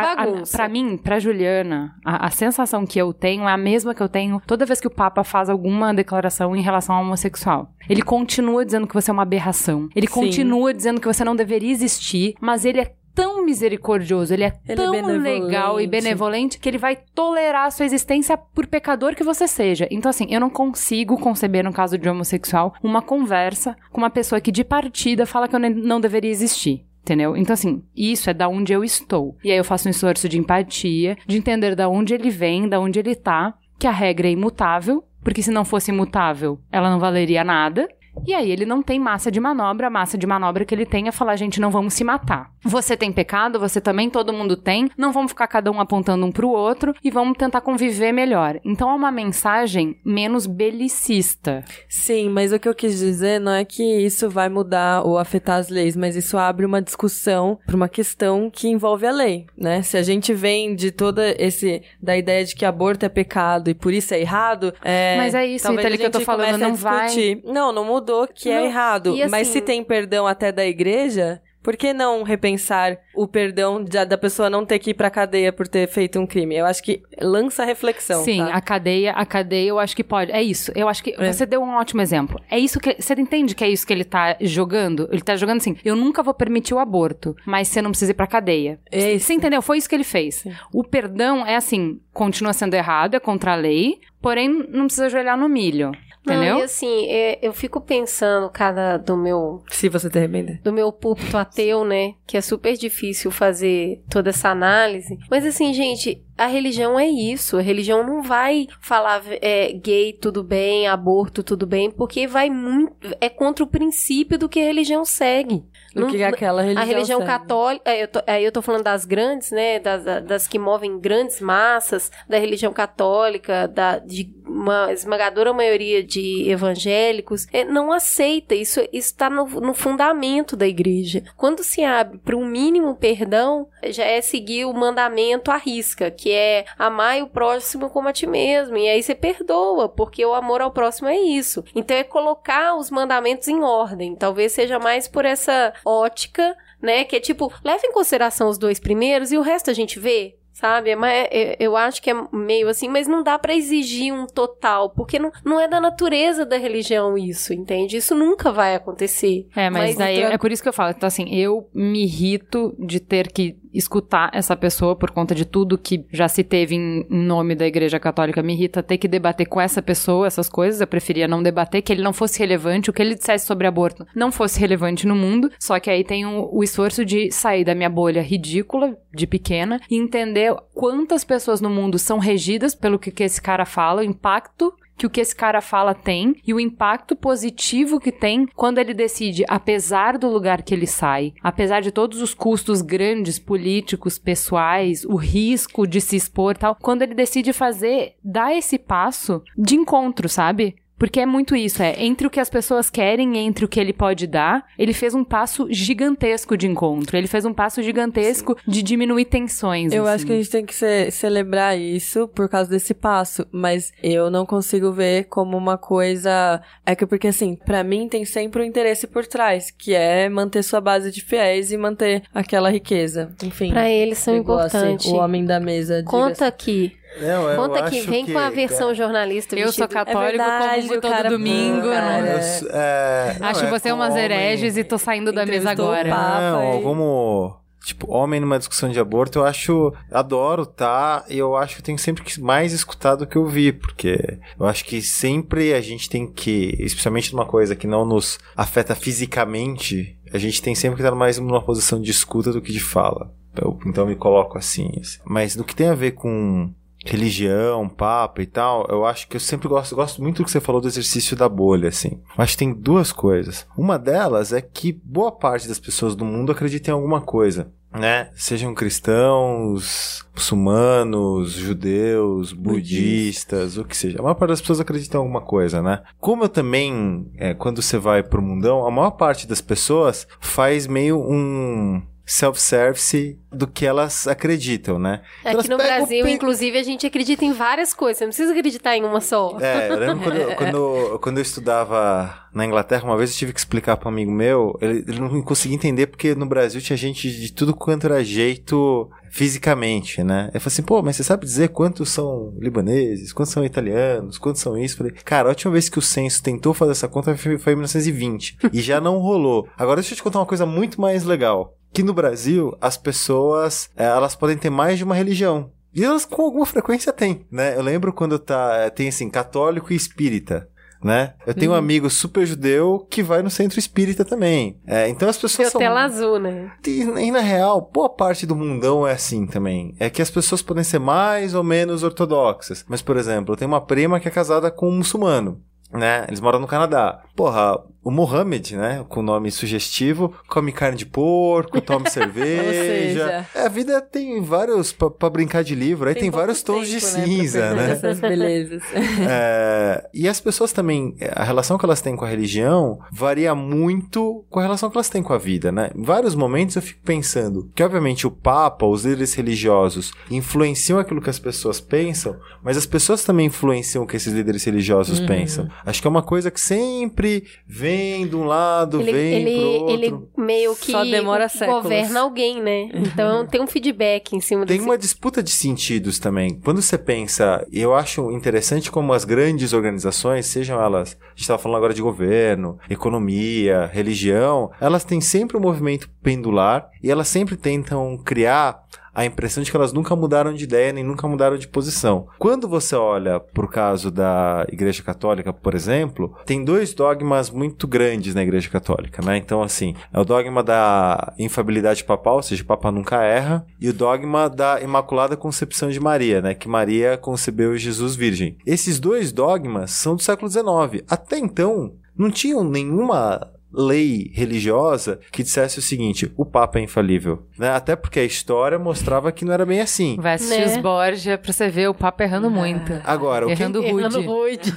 mim, pra Juliana, a, a sensação que eu tenho é a mesma que eu tenho toda vez que o Papa faz alguma declaração em relação ao homossexual. Ele continua dizendo que você é uma aberração. Ele Sim. continua dizendo que você não deveria existir, mas ele é tão misericordioso, ele é Ele é tão benevolente. legal e benevolente que ele vai tolerar a sua existência por pecador que você seja. Então, assim, eu não consigo conceber, no caso de homossexual, uma conversa com uma pessoa que de partida fala que eu não deveria existir. Entendeu? Então, assim, isso é da onde eu estou. E aí eu faço um esforço de empatia, de entender da onde ele vem, da onde ele tá, que a regra é imutável, porque se não fosse imutável, ela não valeria nada. E aí ele não tem massa de manobra, a massa de manobra que ele tem é falar, gente, não vamos se matar. Você tem pecado, você também, todo mundo tem, não vamos ficar cada um apontando um pro outro e vamos tentar conviver melhor. Então é uma mensagem menos belicista. Sim, mas o que eu quis dizer não é que isso vai mudar ou afetar as leis, mas isso abre uma discussão para uma questão que envolve a lei, né? Se a gente vem de toda esse da ideia de que aborto é pecado e por isso é errado, é, Mas é isso, a que eu tô falando, não vai- discutir. Não, não mudou que é Não, errado, e mas assim- se tem perdão até da igreja, por que não repensar o perdão da, da pessoa não ter que ir pra cadeia por ter feito um crime? Eu acho que lança reflexão. Sim, tá? a cadeia, a cadeia eu acho que pode. É isso. Eu acho que É. você deu um ótimo exemplo. É isso que você entende que é isso que ele tá jogando? Ele tá jogando assim: eu nunca vou permitir o aborto, mas você não precisa ir pra cadeia. É. Você entendeu? Foi isso que ele fez. O perdão é assim, continua sendo errado, é contra a lei, porém não precisa ajoelhar no milho. Não, Entendeu? e assim, é, eu fico pensando, cada do meu Se você te arrepender. do meu púlpito ateu, né? Que é super difícil fazer toda essa análise. Mas assim, gente, a religião é isso. A religião não vai falar é, gay tudo bem, aborto tudo bem, porque vai muito. É contra o princípio do que a religião segue. Do Não- que aquela religião a religião segue. católica, é, eu tô- aí eu tô falando das grandes, né? Das, das que movem grandes massas, da religião católica, da, de uma esmagadora maioria de evangélicos, é, não aceita. Isso está no, no fundamento da igreja. Quando se abre para um mínimo perdão, já é seguir o mandamento à risca, que é amar o próximo como a ti mesmo. E aí você perdoa, porque o amor ao próximo é isso. Então é colocar os mandamentos em ordem. Talvez seja mais por essa ótica, né? Que é tipo, leva em consideração os dois primeiros e o resto a gente vê. Sabe? Mas é- eu acho que é meio assim, mas não dá pra exigir um total, porque não, não é da natureza da religião isso, entende? Isso nunca vai acontecer. É, mas, Mas daí tra- é por isso que eu falo. Então, assim, eu me irrito de ter que escutar essa pessoa por conta de tudo que já se teve em, nome da Igreja Católica. Me irrita ter que debater com essa pessoa essas coisas. Eu preferia não debater, que ele não fosse relevante, o que ele dissesse sobre aborto não fosse relevante no mundo. Só que aí tem o, o esforço de sair da minha bolha ridícula, de pequena, e entender quantas pessoas no mundo são regidas pelo que, que esse cara fala, o impacto que o que esse cara fala tem e o impacto positivo que tem quando ele decide, apesar do lugar que ele sai, apesar de todos os custos grandes, políticos, pessoais, o risco de se expor tal, quando ele decide fazer, dar esse passo de encontro, sabe? Porque é muito isso, é entre o que as pessoas querem e entre o que ele pode dar, ele fez um passo gigantesco de encontro. Ele fez um passo gigantesco de diminuir tensões. Eu assim. acho que a gente tem que ce- celebrar isso por causa desse passo, mas eu não consigo ver como uma coisa. É que porque assim, pra mim tem sempre um interesse por trás, que é manter sua base de fiéis e manter aquela riqueza. Enfim. Pra eles são igual assim, importantes. o homem da mesa. Conta aqui. Não, eu Conta aqui, vem que- com a versão jornalista. Eu sou vestido- católico, verdade, como todo cara- domingo. Cara, não- Eu s- é, não, Acho é você umas homem- hereges e tô saindo da mesa agora. Não, como. Tipo, homem numa discussão de aborto, eu acho. Adoro, tá? E eu acho que eu tenho sempre que mais escutar do que ouvir, porque eu acho que sempre a gente tem que, especialmente numa coisa que não nos afeta fisicamente, a gente tem sempre que estar mais numa posição de escuta do que de fala. Eu- então eu me coloco assim, assim. Mas no que tem a ver com religião, papa e tal, eu acho que eu sempre gosto, gosto muito do que você falou do exercício da bolha, assim. Eu acho que tem duas coisas. Uma delas é que boa parte das pessoas do mundo acredita em alguma coisa. Né? Sejam cristãos, muçulmanos, judeus, budistas, o que seja. A maior parte das pessoas acredita em alguma coisa, né? Como eu também, é, quando você vai pro mundão, a maior parte das pessoas faz meio um self-service do que elas acreditam, né? Então elas Aqui no Brasil, pe- inclusive, a gente acredita em várias coisas. Você não precisa acreditar em uma só. É, eu lembro quando, eu- (laughs) quando, quando eu estudava na Inglaterra, uma vez eu tive que explicar para um amigo meu, ele, ele não conseguia entender porque no Brasil tinha gente de tudo quanto era jeito fisicamente, né? Eu falei assim, pô, mas você sabe dizer quantos são libaneses, quantos são italianos, quantos são isso? Eu falei, cara, a última vez que o censo tentou fazer essa conta foi, foi em 1920 (laughs) e já não rolou. Agora deixa eu te contar uma coisa muito mais legal. Que no Brasil, as pessoas, eh, elas podem ter mais de uma religião. E elas com alguma frequência têm, né? Eu lembro quando tá, tem assim, católico e espírita, né? Eu tenho um amigo super judeu que vai no centro espírita também. É, então as pessoas Seu são... tela azul, né? E, e na real, boa parte do mundão é assim também. É que as pessoas podem ser mais ou menos ortodoxas. Mas, por exemplo, eu tenho uma prima que é casada com um muçulmano. Né? Eles moram no Canadá. Porra, o Mohammed, né? Com nome sugestivo, come carne de porco, toma (laughs) cerveja. seja- É, a vida tem vários. Pra, pra brincar de livro, aí tem, pouco vários tons de tempo, né, pra cinza, né? (laughs) Essas belezas. É, e as pessoas também, a relação que elas têm com a religião varia muito com a relação que elas têm com a vida, né? Em vários momentos eu fico pensando que, obviamente, o Papa, os líderes religiosos influenciam aquilo que as pessoas pensam, mas as pessoas também influenciam o que esses líderes religiosos pensam. Acho que é uma coisa que sempre sempre vem de um lado, Ele, vem ele, pro outro. ele meio que Só demora séculos. governa alguém, né? Então tem um feedback em cima Tem desse... uma disputa de sentidos também. Quando você pensa, eu acho interessante como as grandes organizações, sejam elas, a gente estava falando agora de governo, economia, religião, elas têm sempre um movimento pendular e elas sempre tentam criar a impressão de que elas nunca mudaram de ideia nem nunca mudaram de posição. Quando você olha para o caso da Igreja Católica, por exemplo, tem dois dogmas muito grandes na Igreja Católica, né? Então, assim, é o dogma da infabilidade papal, ou seja, o Papa nunca erra, e o dogma da Imaculada Concepção de Maria, né? Que Maria concebeu Jesus virgem. Esses dois dogmas são do século XIX. Até então, não tinham nenhuma lei religiosa que dissesse o seguinte: o Papa é infalível. Né? Até porque a história mostrava que não era bem assim. Vai assistir Né? os Borgia pra você ver o Papa errando muito. Agora, o que, Errando Errando rude. rude.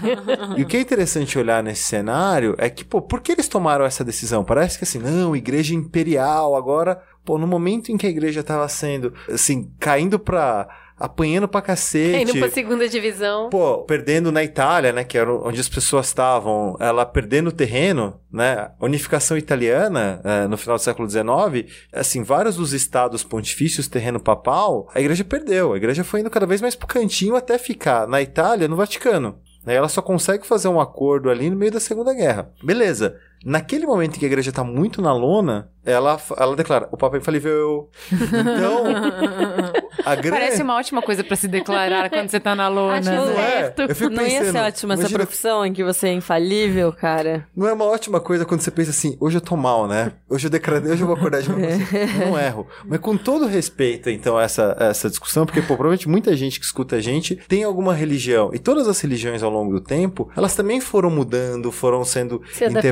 e o que é interessante olhar nesse cenário é que, pô, por que eles tomaram essa decisão? Parece que assim, não, igreja imperial, agora, pô, no momento em que a igreja tava sendo, assim, caindo pra. Apanhando pra cacete. Indo pra segunda divisão. Pô, perdendo na Itália, né, que era onde as pessoas estavam, ela perdendo terreno, né, a unificação italiana eh, no final do século XIX, assim, vários dos estados pontifícios terreno papal, a igreja perdeu, a igreja foi indo cada vez mais pro cantinho até ficar na Itália, no Vaticano. Aí ela só consegue fazer um acordo ali no meio da Segunda Guerra. Beleza. Naquele momento em que a igreja tá muito na lona, ela, ela declara, o Papa é infalível. Então, a (laughs) grande... Parece uma ótima coisa pra se declarar quando você tá na lona. Acho Não é? certo. Eu fico Não ia ser ótima essa imagina- profissão em que você é infalível, cara? Não é uma ótima coisa quando você pensa assim, hoje eu tô mal, né? Hoje eu declarei, hoje eu vou acordar de assim, (laughs) Não erro. Mas com todo respeito, então, a essa, essa discussão, porque, pô, provavelmente muita gente que escuta a gente tem alguma religião. E todas as religiões ao longo do tempo, elas também foram mudando, foram sendo Se adaptando.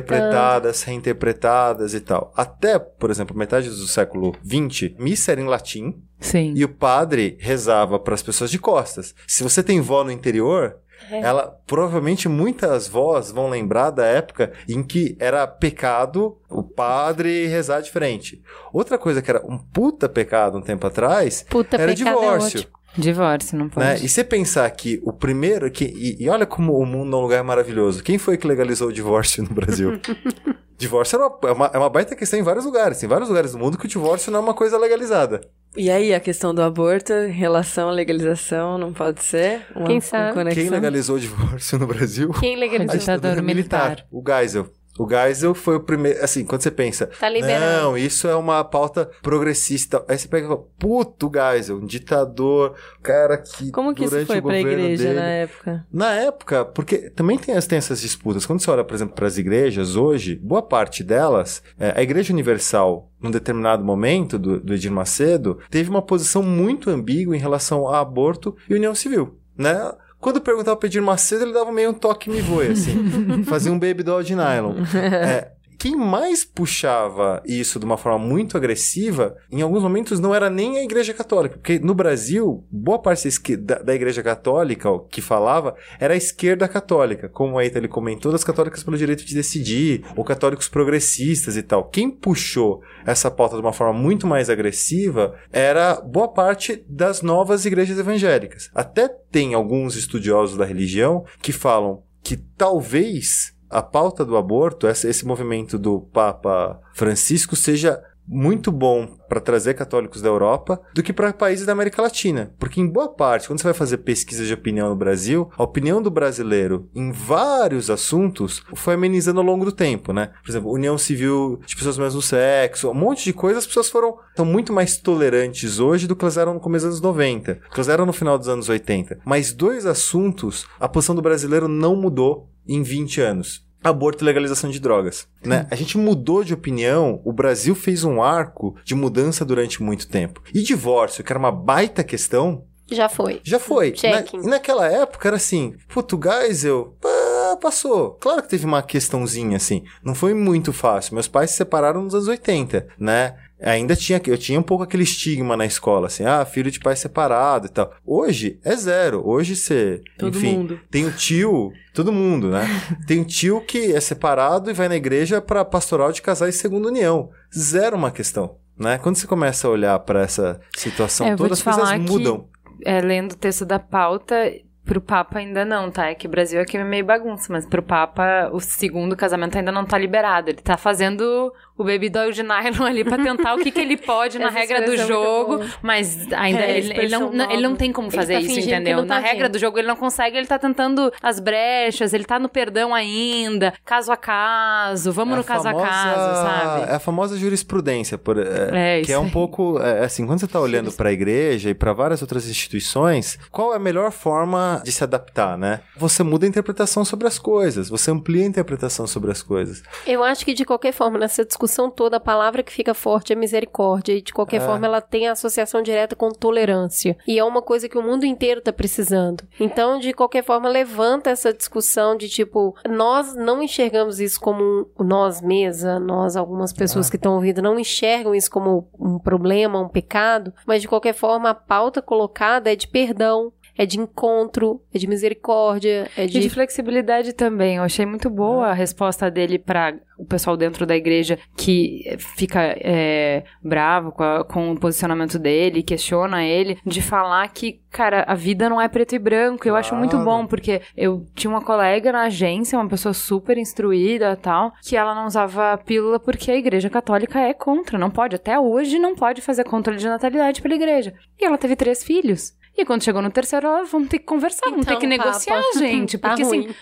Interpretadas, reinterpretadas e tal. Até, por exemplo, metade do século XX, missa era em latim Sim. e o padre rezava para as pessoas de costas. Se você tem vó no interior, ela provavelmente muitas vós vão lembrar da época em que era pecado o padre rezar diferente. Outra coisa que era um puta pecado um tempo atrás Puta, era pecado é divórcio. ótimo. Divórcio, não pode. né? E você pensar que o primeiro. Que, e, e olha como o mundo é um lugar maravilhoso. Quem foi que legalizou o divórcio no Brasil? (laughs) divórcio era uma, é, uma, é uma baita questão em vários lugares. Tem vários lugares do mundo que o divórcio não é uma coisa legalizada. E aí, a questão do aborto, em relação à legalização, não pode ser? Uma, Quem uma sabe? conexão? Quem legalizou o divórcio no Brasil? Quem A legalizou? ditadura militar. O Geisel. O Geisel foi o primeiro. Assim, quando você pensa. Tá liberado. Não, isso é uma pauta progressista. Aí você pega e fala, puto Geisel, um ditador, cara que. Como que isso durante foi o pra governo igreja dele- na época? Na época, porque também tem, as- tem essas disputas. Quando você olha, por exemplo, para as igrejas hoje, boa parte delas, é, a Igreja Universal, num determinado momento do, do Edir Macedo, teve uma posição muito ambígua em relação a aborto e união civil, né? Quando perguntava pro Edir Macedo, ele dava meio um toque me voe, assim. (laughs) fazia um baby doll de nylon. É, quem mais puxava isso de uma forma muito agressiva, em alguns momentos não era nem a Igreja Católica, porque no Brasil, boa parte da Igreja Católica que falava era a esquerda católica, como aí ele comentou, das católicas pelo direito de decidir, ou católicos progressistas e tal. Quem puxou essa pauta de uma forma muito mais agressiva era boa parte das novas igrejas evangélicas. Até tem alguns estudiosos da religião que falam que talvez a pauta do aborto, esse movimento do Papa Francisco, seja muito bom para trazer católicos da Europa do que para países da América Latina. Porque, em boa parte, quando você vai fazer pesquisa de opinião no Brasil, a opinião do brasileiro em vários assuntos foi amenizando ao longo do tempo, né? Por exemplo, união civil de pessoas do mesmo sexo, um monte de coisas, as pessoas foram são muito mais tolerantes hoje do que elas eram no começo dos anos 90, do que elas eram no final dos anos 80. Mas dois assuntos, a posição do brasileiro não mudou em 20 anos aborto e legalização de drogas. Né? A gente mudou de opinião, o Brasil fez um arco de mudança durante muito tempo. E divórcio, que era uma baita questão, Já foi. já foi. Check. Na- e naquela época era assim, Português, eu pá, passou. Claro que teve uma questãozinha assim, não foi muito fácil. Meus pais se separaram nos anos 80, né? Ainda tinha, eu tinha um pouco aquele estigma na escola, assim, ah, filho de pai separado e tal. Hoje é zero. Hoje você, Todo enfim, mundo. tem o tio, todo mundo, né? (laughs) tem o tio que é separado e vai na igreja para pastoral de casais segunda união. Zero uma questão, né? Quando você começa a olhar para essa situação É, eu vou toda, te as coisas falar que- mudam. É, lendo o texto da pauta, Pro Papa ainda não, tá? É que o Brasil aqui é meio bagunça, mas pro Papa o segundo casamento ainda não tá liberado. Ele tá fazendo o baby de nylon ali pra tentar o que, que ele pode na regra do é jogo, mas ainda É, ele, ele não, ele não tem como fazer tá isso, entendeu? tá na regra do jogo ele não consegue, ele tá tentando as brechas, ele tá no perdão ainda, caso a caso, vamos É no caso famosa- a caso, sabe? É a famosa jurisprudência, por, é, É, que é um pouco é, assim, quando você está olhando para a igreja e para várias outras instituições, qual é a melhor forma de se adaptar, né? Você muda a interpretação sobre as coisas, você amplia a interpretação sobre as coisas. Eu acho que de qualquer forma, nessa discussão toda, a palavra que fica forte é misericórdia. E de qualquer É. forma, ela tem associação direta com tolerância. E é uma coisa que o mundo inteiro tá precisando. Então, de qualquer forma, levanta essa discussão de tipo, nós não enxergamos isso como um, nós mesa, nós, algumas pessoas que estão ouvindo, não enxergam isso como um problema, um pecado, mas de qualquer forma, a pauta colocada é de perdão. É de encontro, é de misericórdia, é E de de flexibilidade também. Eu achei muito boa a resposta dele para o pessoal dentro da igreja que fica é, bravo com, a- com o posicionamento dele, questiona ele, de falar que, cara, a vida não é preto e branco. Eu acho muito Claro. bom, porque eu tinha uma colega na agência, uma pessoa super instruída e tal, que ela não usava pílula porque a igreja católica é contra. Não pode, até hoje, não pode fazer controle de natalidade pela igreja. E ela teve três filhos. E quando chegou no terceiro, ela, vamos ter que conversar, vamos ter Então, que negociar, Papa, gente. tá Porque, assim, ruim.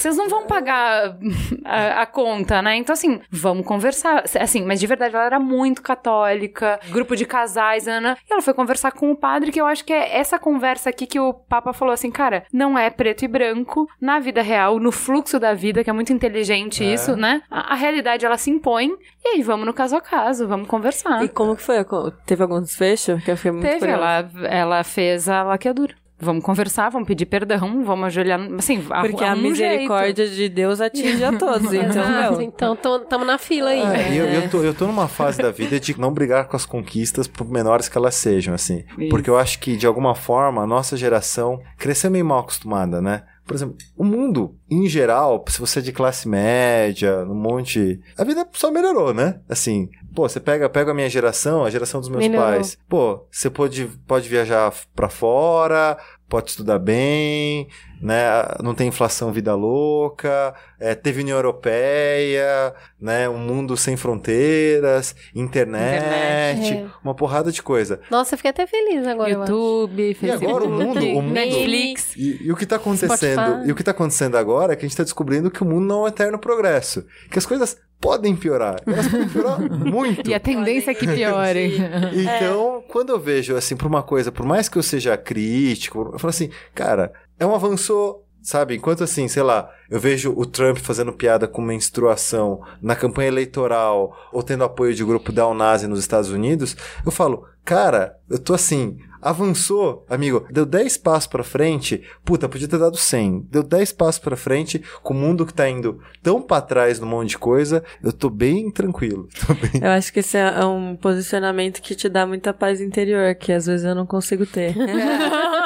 Vocês não vão pagar a, a conta, né? Então, assim, vamos conversar. Assim, mas de verdade, ela era muito católica, grupo de casais, Ana. E ela foi conversar com o padre, que eu acho que é essa conversa aqui que o Papa falou assim, cara, não é preto e branco na vida real, no fluxo da vida, que é muito inteligente isso, né? A, a realidade, ela se impõe. E aí, vamos no caso a caso, vamos conversar. E como que foi? Teve algum desfecho? Que eu fiquei muito Teve, curiosa. ela, ela fez a laqueadura. Vamos conversar, vamos pedir perdão, vamos ajoelhar, assim, Porque a um jeito. misericórdia de Deus atinge a todos. (laughs) Então, Então, estamos na fila aí. É, e eu, eu, tô, eu tô numa fase da vida de não brigar com as conquistas, por menores que elas sejam, assim. Isso. Porque eu acho que, de alguma forma, a nossa geração cresceu meio mal acostumada, né? Por exemplo, o mundo, em geral, se você é de classe média, um monte. A vida só melhorou, né? Assim, pô, você pega, pega a minha geração, a geração dos meus pais. Pô, você pode, pode viajar pra fora, pode estudar bem, né? Não tem inflação vida louca, é, teve União Europeia, né? Um mundo sem fronteiras, internet, Internet. É. uma porrada de coisa. Nossa, eu fiquei até feliz agora. eu acho. YouTube, E Facebook, agora o mundo, o mundo Netflix. e, e o que tá acontecendo? Spotify. E o que tá acontecendo agora é que a gente tá descobrindo que o mundo não é um eterno progresso, que as coisas podem piorar, elas podem piorar (laughs) muito. E a tendência é que piore. (laughs) Então, quando eu vejo, assim, pra uma coisa, por mais que eu seja crítico, eu falo assim, cara, é um avanço, sabe? Enquanto, assim, sei lá, eu vejo o Trump fazendo piada com menstruação na campanha eleitoral ou tendo apoio de grupo da nazi nos Estados Unidos, eu falo, cara, eu tô assim, avançou, amigo, deu 10 passos pra frente, puta, podia ter dado 100. Deu 10 passos pra frente, com o mundo que tá indo tão pra trás num monte de coisa, eu tô bem tranquilo. (laughs) Tô bem eu acho que esse é um posicionamento que te dá muita paz interior, que às vezes eu não consigo ter. (laughs)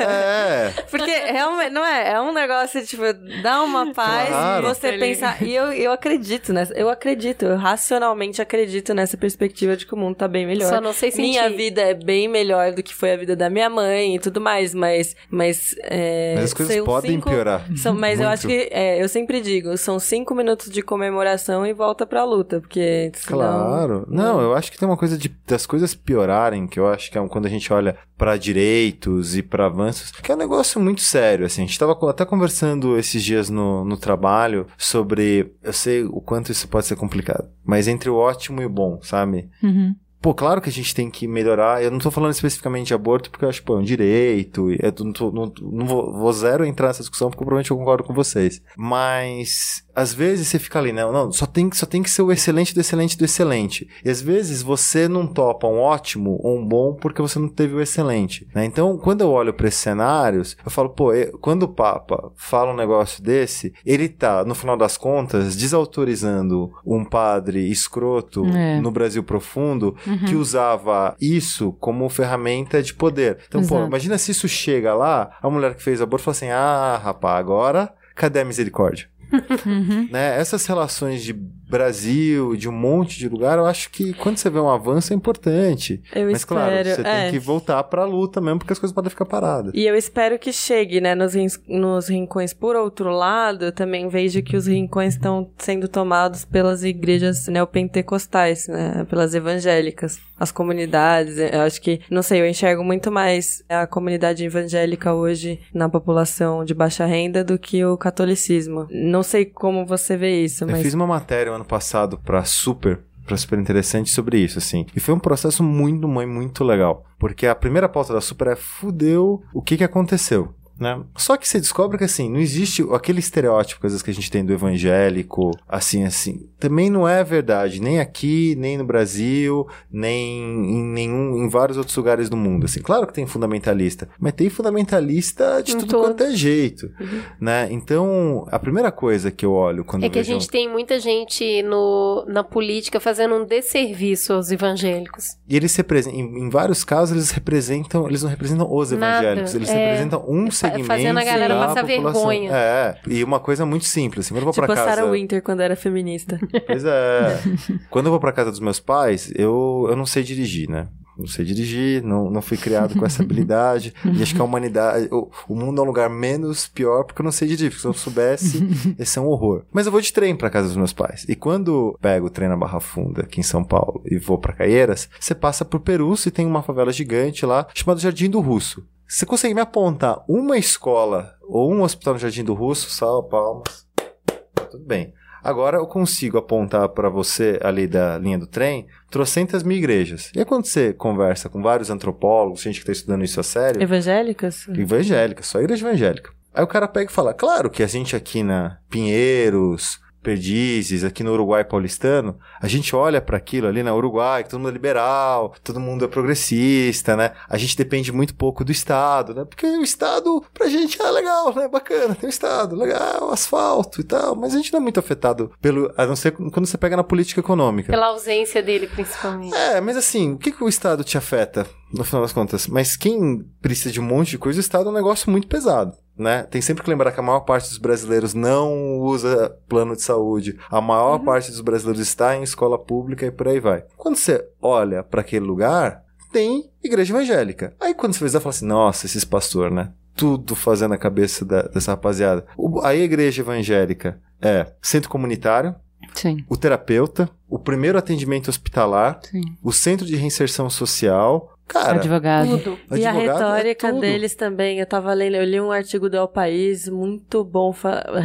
É, Porque realmente, não é? É um negócio, tipo, dá uma paz Claro. e você pensar. E eu, eu acredito nessa. Eu acredito, eu racionalmente acredito nessa perspectiva de que o mundo tá bem melhor. Só não sei sentir. Minha vida é bem melhor do que foi a vida da minha mãe e tudo mais, mas. Mas, é, Mas as coisas podem cinco- piorar. São, mas eu Muito. acho que, é, eu sempre digo, são cinco minutos de comemoração e volta pra luta, porque senão... Claro. Não, eu acho que tem uma coisa de das coisas piorarem, que eu acho que é um- quando a gente olha pra direitos e pra avanços, que é um negócio muito sério, assim. A gente tava co- até conversando esses dias no, no trabalho sobre, eu sei o quanto isso pode ser complicado, mas entre o ótimo e o bom, sabe? Uhum. Pô, claro que a gente tem que melhorar. Eu não tô falando especificamente de aborto, porque eu acho, pô, é um direito. Eu não, tô- não, não vou, vou zero entrar nessa discussão, porque provavelmente eu concordo com vocês. Mas, às vezes você fica ali, não, não, só tem, que- só tem que ser o excelente do excelente do excelente. E às vezes você não topa um ótimo ou um bom porque você não teve o excelente. né? Então, quando eu olho pra esses cenários, eu falo, pô, e- quando o Papa fala um negócio desse, ele tá, no final das contas, desautorizando um padre escroto É. no Brasil profundo que usava isso como ferramenta de poder. Então, pô, Exato. imagina se isso chega lá, a mulher que fez aborto fala assim: ah, rapaz, agora cadê a misericórdia? Uhum. né? Essas relações de Brasil, de um monte de lugar, eu acho que quando você vê um avanço é importante. Eu Mas claro, espero, você é. tem que voltar pra luta mesmo, porque as coisas podem ficar paradas. E eu espero que chegue, né, nos, nos rincões. Por outro lado, eu também vejo que os rincões estão sendo tomados pelas igrejas neopentecostais, né, pelas evangélicas, as comunidades. Eu acho que, não sei, eu enxergo muito mais a comunidade evangélica hoje na população de baixa renda do que o catolicismo. Não sei como você vê isso, Eu mas fiz uma matéria ano passado pra Super, pra Super Interessante sobre isso, assim. E foi um processo muito, muito, muito legal. Porque a primeira pauta da Super é fudeu o que que aconteceu. Né? Só que você descobre que assim, não existe aquele estereótipo às vezes que a gente tem do evangélico, assim, assim. Também não é verdade, nem aqui, nem no Brasil, nem em nenhum, em vários outros lugares do mundo. Assim, claro que tem fundamentalista, mas tem fundamentalista de Em tudo todos. quanto é jeito, né? Então, a primeira coisa que eu olho quando É que a gente tem muita gente no, na política fazendo um desserviço aos evangélicos. E eles representam, em, em vários casos, eles representam, eles não representam os Nada, evangélicos, eles é. representam um Fa- segmento fazendo a galera passar vergonha. É, e uma coisa muito simples, assim, quando eu vou tipo pra casa... Sarah Winter quando era feminista. (laughs) Pois é. quando eu vou pra casa dos meus pais, eu, eu não sei dirigir, né? Não sei dirigir, não, não fui criado com essa habilidade. (laughs) e acho que a humanidade. O, o mundo é um lugar menos pior porque eu não sei dirigir. Porque se eu soubesse, (laughs) ia ser um horror. Mas eu vou de trem pra casa dos meus pais. E quando pego o trem na Barra Funda, aqui em São Paulo, e vou pra Caieiras, você passa por Perus e tem uma favela gigante lá, chamada Jardim do Russo. Você consegue me apontar uma escola ou um hospital no Jardim do Russo, sal, palmas. Tudo bem. Agora eu consigo apontar para você ali da linha do trem trocentas mil igrejas. E aí quando você conversa com vários antropólogos, gente que está estudando isso a sério, Evangélicas? evangélica, só igreja evangélica. Aí o cara pega e fala: Claro que a gente aqui na Pinheiros, Perdizes, aqui no Uruguai paulistano, a gente olha para aquilo ali na Uruguai, que todo mundo é liberal, todo mundo é progressista, né? A gente depende muito pouco do Estado, né? Porque o Estado pra gente é legal, né? Bacana, tem o Estado, legal, asfalto e tal, mas a gente não é muito afetado pelo. A não ser quando você pega na política econômica. Pela ausência dele, principalmente. É, mas assim, o que, que o Estado te afeta, no final das contas? Mas quem precisa de um monte de coisa, o Estado é um negócio muito pesado. Né? Tem sempre que lembrar que a maior parte dos brasileiros não usa plano de saúde. A maior parte dos brasileiros está em escola pública e por aí vai. Quando você olha para aquele lugar, tem igreja evangélica. Aí quando você vai fala assim: nossa, esses pastor, né? Tudo fazendo a cabeça da- dessa rapaziada. O- a igreja evangélica é centro comunitário, Sim, o terapeuta, o primeiro atendimento hospitalar, sim. o centro de reinserção social. Cara, Advogado. Tudo. E a advogado é retórica tudo. deles também, eu tava lendo, eu li um artigo do El País muito bom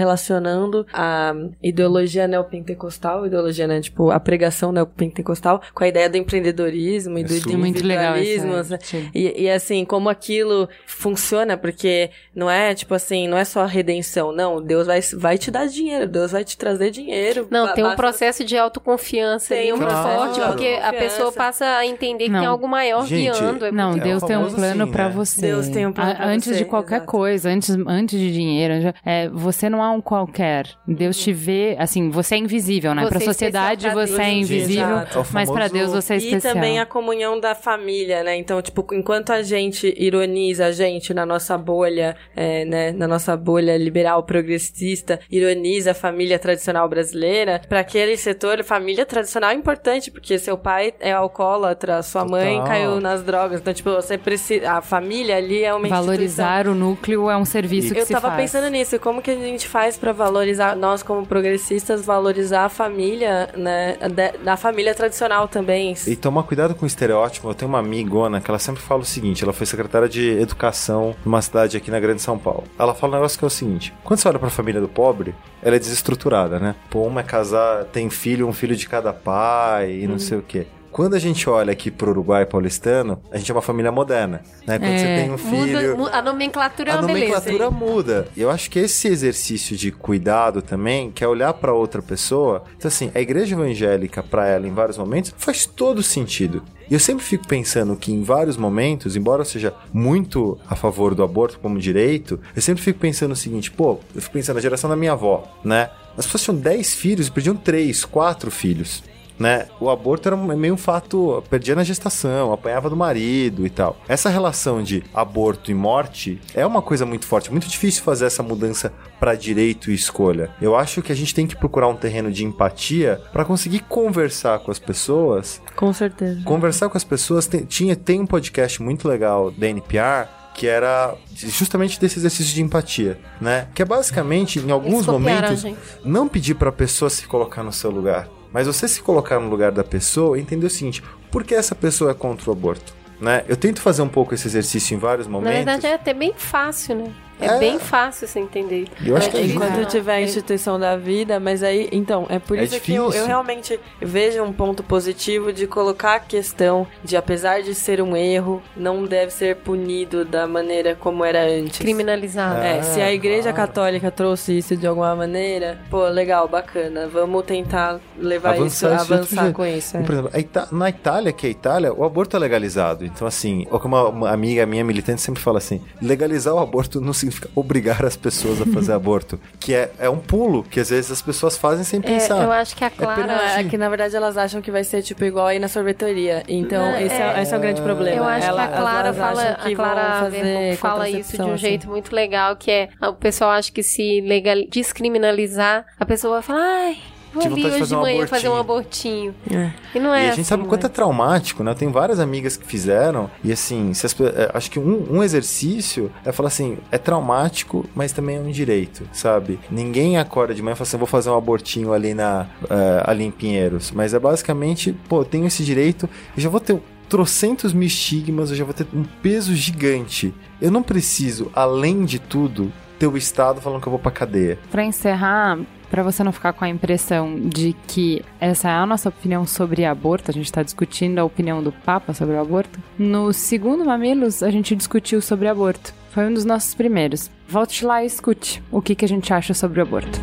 relacionando a ideologia neopentecostal, ideologia, né, tipo, a pregação neopentecostal com a ideia do empreendedorismo e É do super. É muito legal individualismo. esse artigo. E, e assim, como aquilo funciona, porque não é tipo assim, não é só redenção, não. Deus vai, vai te dar dinheiro, Deus vai te trazer dinheiro. Não, tem um basta- processo de autoconfiança Tem ali um muito processo forte, de porque a pessoa passa a entender que Não. tem algo maior Gente, É Não, É, Deus tem um plano assim, pra né? você. Deus tem um plano A- pra Antes você, de qualquer exato. coisa, antes, antes de dinheiro, já- é, você não é um qualquer. Deus te vê, assim, você é invisível, né? Você pra é sociedade pra você é Deus. invisível, Exato. É o mas pra famoso- Deus você é E especial. também a comunhão da família, né? Então, tipo, enquanto a gente ironiza a gente na nossa bolha, é, né? Na nossa bolha liberal progressista, ironiza a família tradicional brasileira, pra aquele setor, família tradicional é importante, porque seu pai é alcoólatra, sua mãe Total. caiu nas drogas. Então, tipo, você precisa. A família ali é uma instituição. Valorizar o núcleo é um serviço que Eu se tava faz. pensando nisso, como que a gente faz pra valorizar, nós como progressistas, valorizar a família, né, da, família tradicional também. E tomar cuidado com o estereótipo. Eu tenho uma amigona que ela sempre fala o seguinte: ela foi secretária de educação numa cidade aqui na Grande São Paulo. Ela fala um negócio que é o seguinte: quando você olha pra família do pobre, ela é desestruturada, né? Pô, uma é casar, tem filho, um filho de cada pai e não sei o quê. Quando a gente olha aqui pro Uruguai paulistano, a gente é uma família moderna, né? Quando É. você tem um filho... Muda, mu- a nomenclatura é a uma beleza. nomenclatura muda. E eu acho que esse exercício de cuidado também, que é olhar pra outra pessoa. Então, assim, a igreja evangélica, pra ela, em vários momentos, faz todo sentido. E eu sempre fico pensando que em vários momentos, embora eu seja muito a favor do aborto como direito, eu sempre fico pensando o seguinte, pô, eu fico pensando na geração da minha avó, né? As pessoas tinham 10 filhos e perdiam 3, 4 filhos. Né? O aborto era meio um fato, perdia na gestação, apanhava do marido e tal. Essa relação de aborto e morte é uma coisa muito forte, muito difícil fazer essa mudança para direito e escolha. Eu acho que a gente tem que procurar um terreno de empatia para conseguir conversar com as pessoas. Com certeza. Conversar com as pessoas tem, tinha tem um podcast muito legal da NPR que era justamente desse exercício de empatia, né? Que é basicamente, em alguns momentos, não pedir para a pessoa se colocar no seu lugar, mas você se colocar no lugar da pessoa entender o seguinte: por que essa pessoa é contra o aborto? Né? Eu tento fazer um pouco esse exercício em vários momentos. Na verdade, é até bem fácil, né? É, é, bem fácil você entender. Eu acho que é Enquanto tiver a instituição da vida, mas aí, então, é por é isso difícil. que eu, eu, realmente vejo um ponto positivo de colocar a questão de, apesar de ser um erro, não deve ser punido da maneira como era antes. Criminalizado. É, se a igreja claro. católica trouxe isso de alguma maneira, pô, legal, bacana, vamos tentar levar avançar isso, avançar com isso. É. Por exemplo, na Itália, que é a Itália, o aborto é legalizado. Então, assim, como uma amiga minha militante sempre fala assim, legalizar o aborto não significa obrigar as pessoas a fazer (laughs) aborto. Que é, é um pulo que às vezes as pessoas fazem sem pensar. É, eu acho que a é Clara. É, é que na verdade elas acham que vai ser tipo igual aí na sorveteria. Então não, esse, é, esse é o grande problema. Eu acho Ela, que a Clara fala, a Clara fala isso de um assim. jeito muito legal, que é o pessoal acha que se legal, descriminalizar, a pessoa vai falar, ai, Vou ali hoje de, manhã fazer um abortinho. É. E não é E a gente assim, sabe o quanto é traumático, né? Tem várias amigas que fizeram. E assim, as, é, acho que um, um, exercício é falar assim: é traumático, mas também é um direito, sabe? Ninguém acorda de manhã e fala assim: vou fazer um abortinho ali, na, uh, ali em Pinheiros. Mas é basicamente, pô, eu tenho esse direito e já vou ter trocentos mil estigmas, eu já vou ter um peso gigante. Eu não preciso, além de tudo, ter o Estado falando que eu vou pra cadeia. Pra encerrar, para você não ficar com a impressão de que essa é a nossa opinião sobre aborto, a gente está discutindo a opinião do Papa sobre o aborto. No segundo Mamilos, a gente discutiu sobre aborto. Foi um dos nossos primeiros. Volte lá e escute o que, que a gente acha sobre o aborto.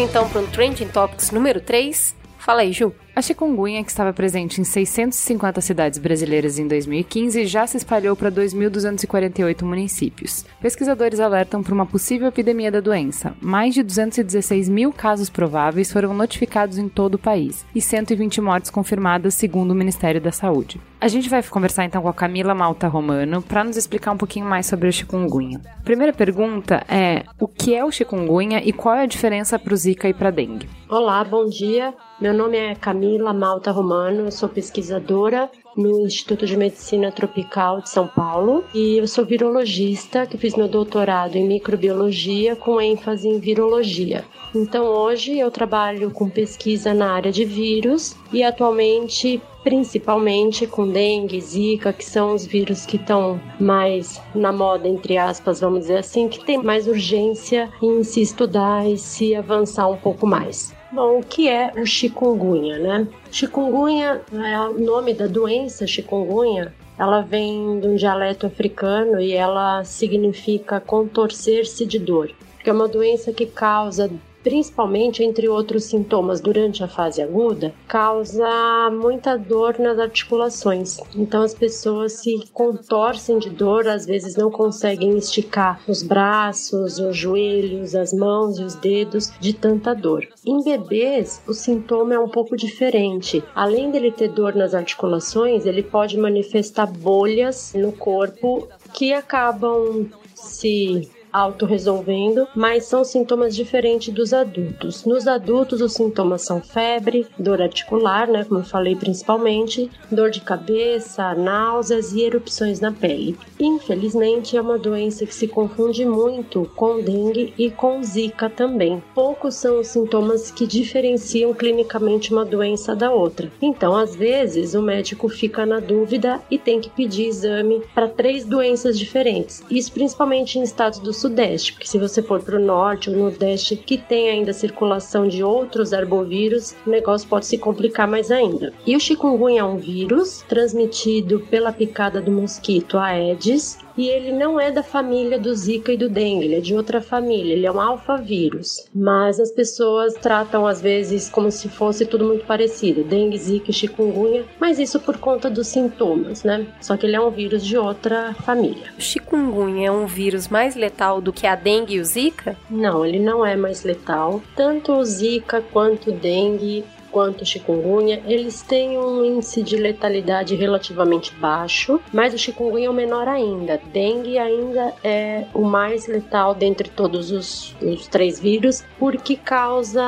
Então para o Trending Topics número 3. Fala aí, Ju. A chikungunya, que estava presente em 650 cidades brasileiras em 2015, já se espalhou para 2.248 municípios. Pesquisadores alertam para uma possível epidemia da doença. Mais de 216 mil casos prováveis foram notificados em todo o país e 120 mortes confirmadas, segundo o Ministério da Saúde. A gente vai conversar então com a Camila Malta Romano para nos explicar um pouquinho mais sobre o chikungunya. Primeira pergunta é: o que é o chikungunya e qual é a diferença para o Zika e para a dengue? Olá, bom dia. Meu nome é Camila Malta Romano, eu sou pesquisadora no Instituto de Medicina Tropical de São Paulo e eu sou virologista que fiz meu doutorado em microbiologia com ênfase em virologia. Então hoje eu trabalho com pesquisa na área de vírus e atualmente principalmente com dengue, zika, que são os vírus que estão mais na moda, entre aspas, vamos dizer assim, que tem mais urgência em se estudar e se avançar um pouco mais. Bom, o que é o chikungunya, né? Chikungunya é o nome da doença chikungunya. Ela vem de um dialeto africano e ela significa contorcer-se de dor, que é uma doença que causa principalmente entre outros sintomas durante a fase aguda, causa muita dor nas articulações. Então as pessoas se contorcem de dor, às vezes não conseguem esticar os braços, os joelhos, as mãos e os dedos de tanta dor. Em bebês, o sintoma é um pouco diferente. Além dele ter dor nas articulações, ele pode manifestar bolhas no corpo que acabam se autorresolvendo, mas são sintomas diferentes dos adultos. Nos adultos, os sintomas são febre, dor articular, né, como eu falei principalmente, dor de cabeça, náuseas e erupções na pele. Infelizmente, é uma doença que se confunde muito com dengue e com zika também. Poucos são os sintomas que diferenciam clinicamente uma doença da outra. Então, às vezes, o médico fica na dúvida e tem que pedir exame para três doenças diferentes. Isso principalmente em estados do Sudeste, porque se você for para o Norte ou Nordeste, que tem ainda circulação de outros arbovírus, o negócio pode se complicar mais ainda. E o chikungunya é um vírus transmitido pela picada do mosquito Aedes e ele não é da família do Zika e do dengue, ele é de outra família, ele é um alfavírus. Mas as pessoas tratam às vezes como se fosse tudo muito parecido, dengue, Zika e chikungunya, mas isso por conta dos sintomas, né? Só que ele é um vírus de outra família. O chikungunya é um vírus mais letal do que a dengue e o Zika? Não, ele não é mais letal. Tanto o Zika quanto o dengue quanto chikungunya, eles têm um índice de letalidade relativamente baixo, mas o chikungunya é o menor ainda. Dengue ainda é o mais letal dentre todos os, os três vírus, porque causa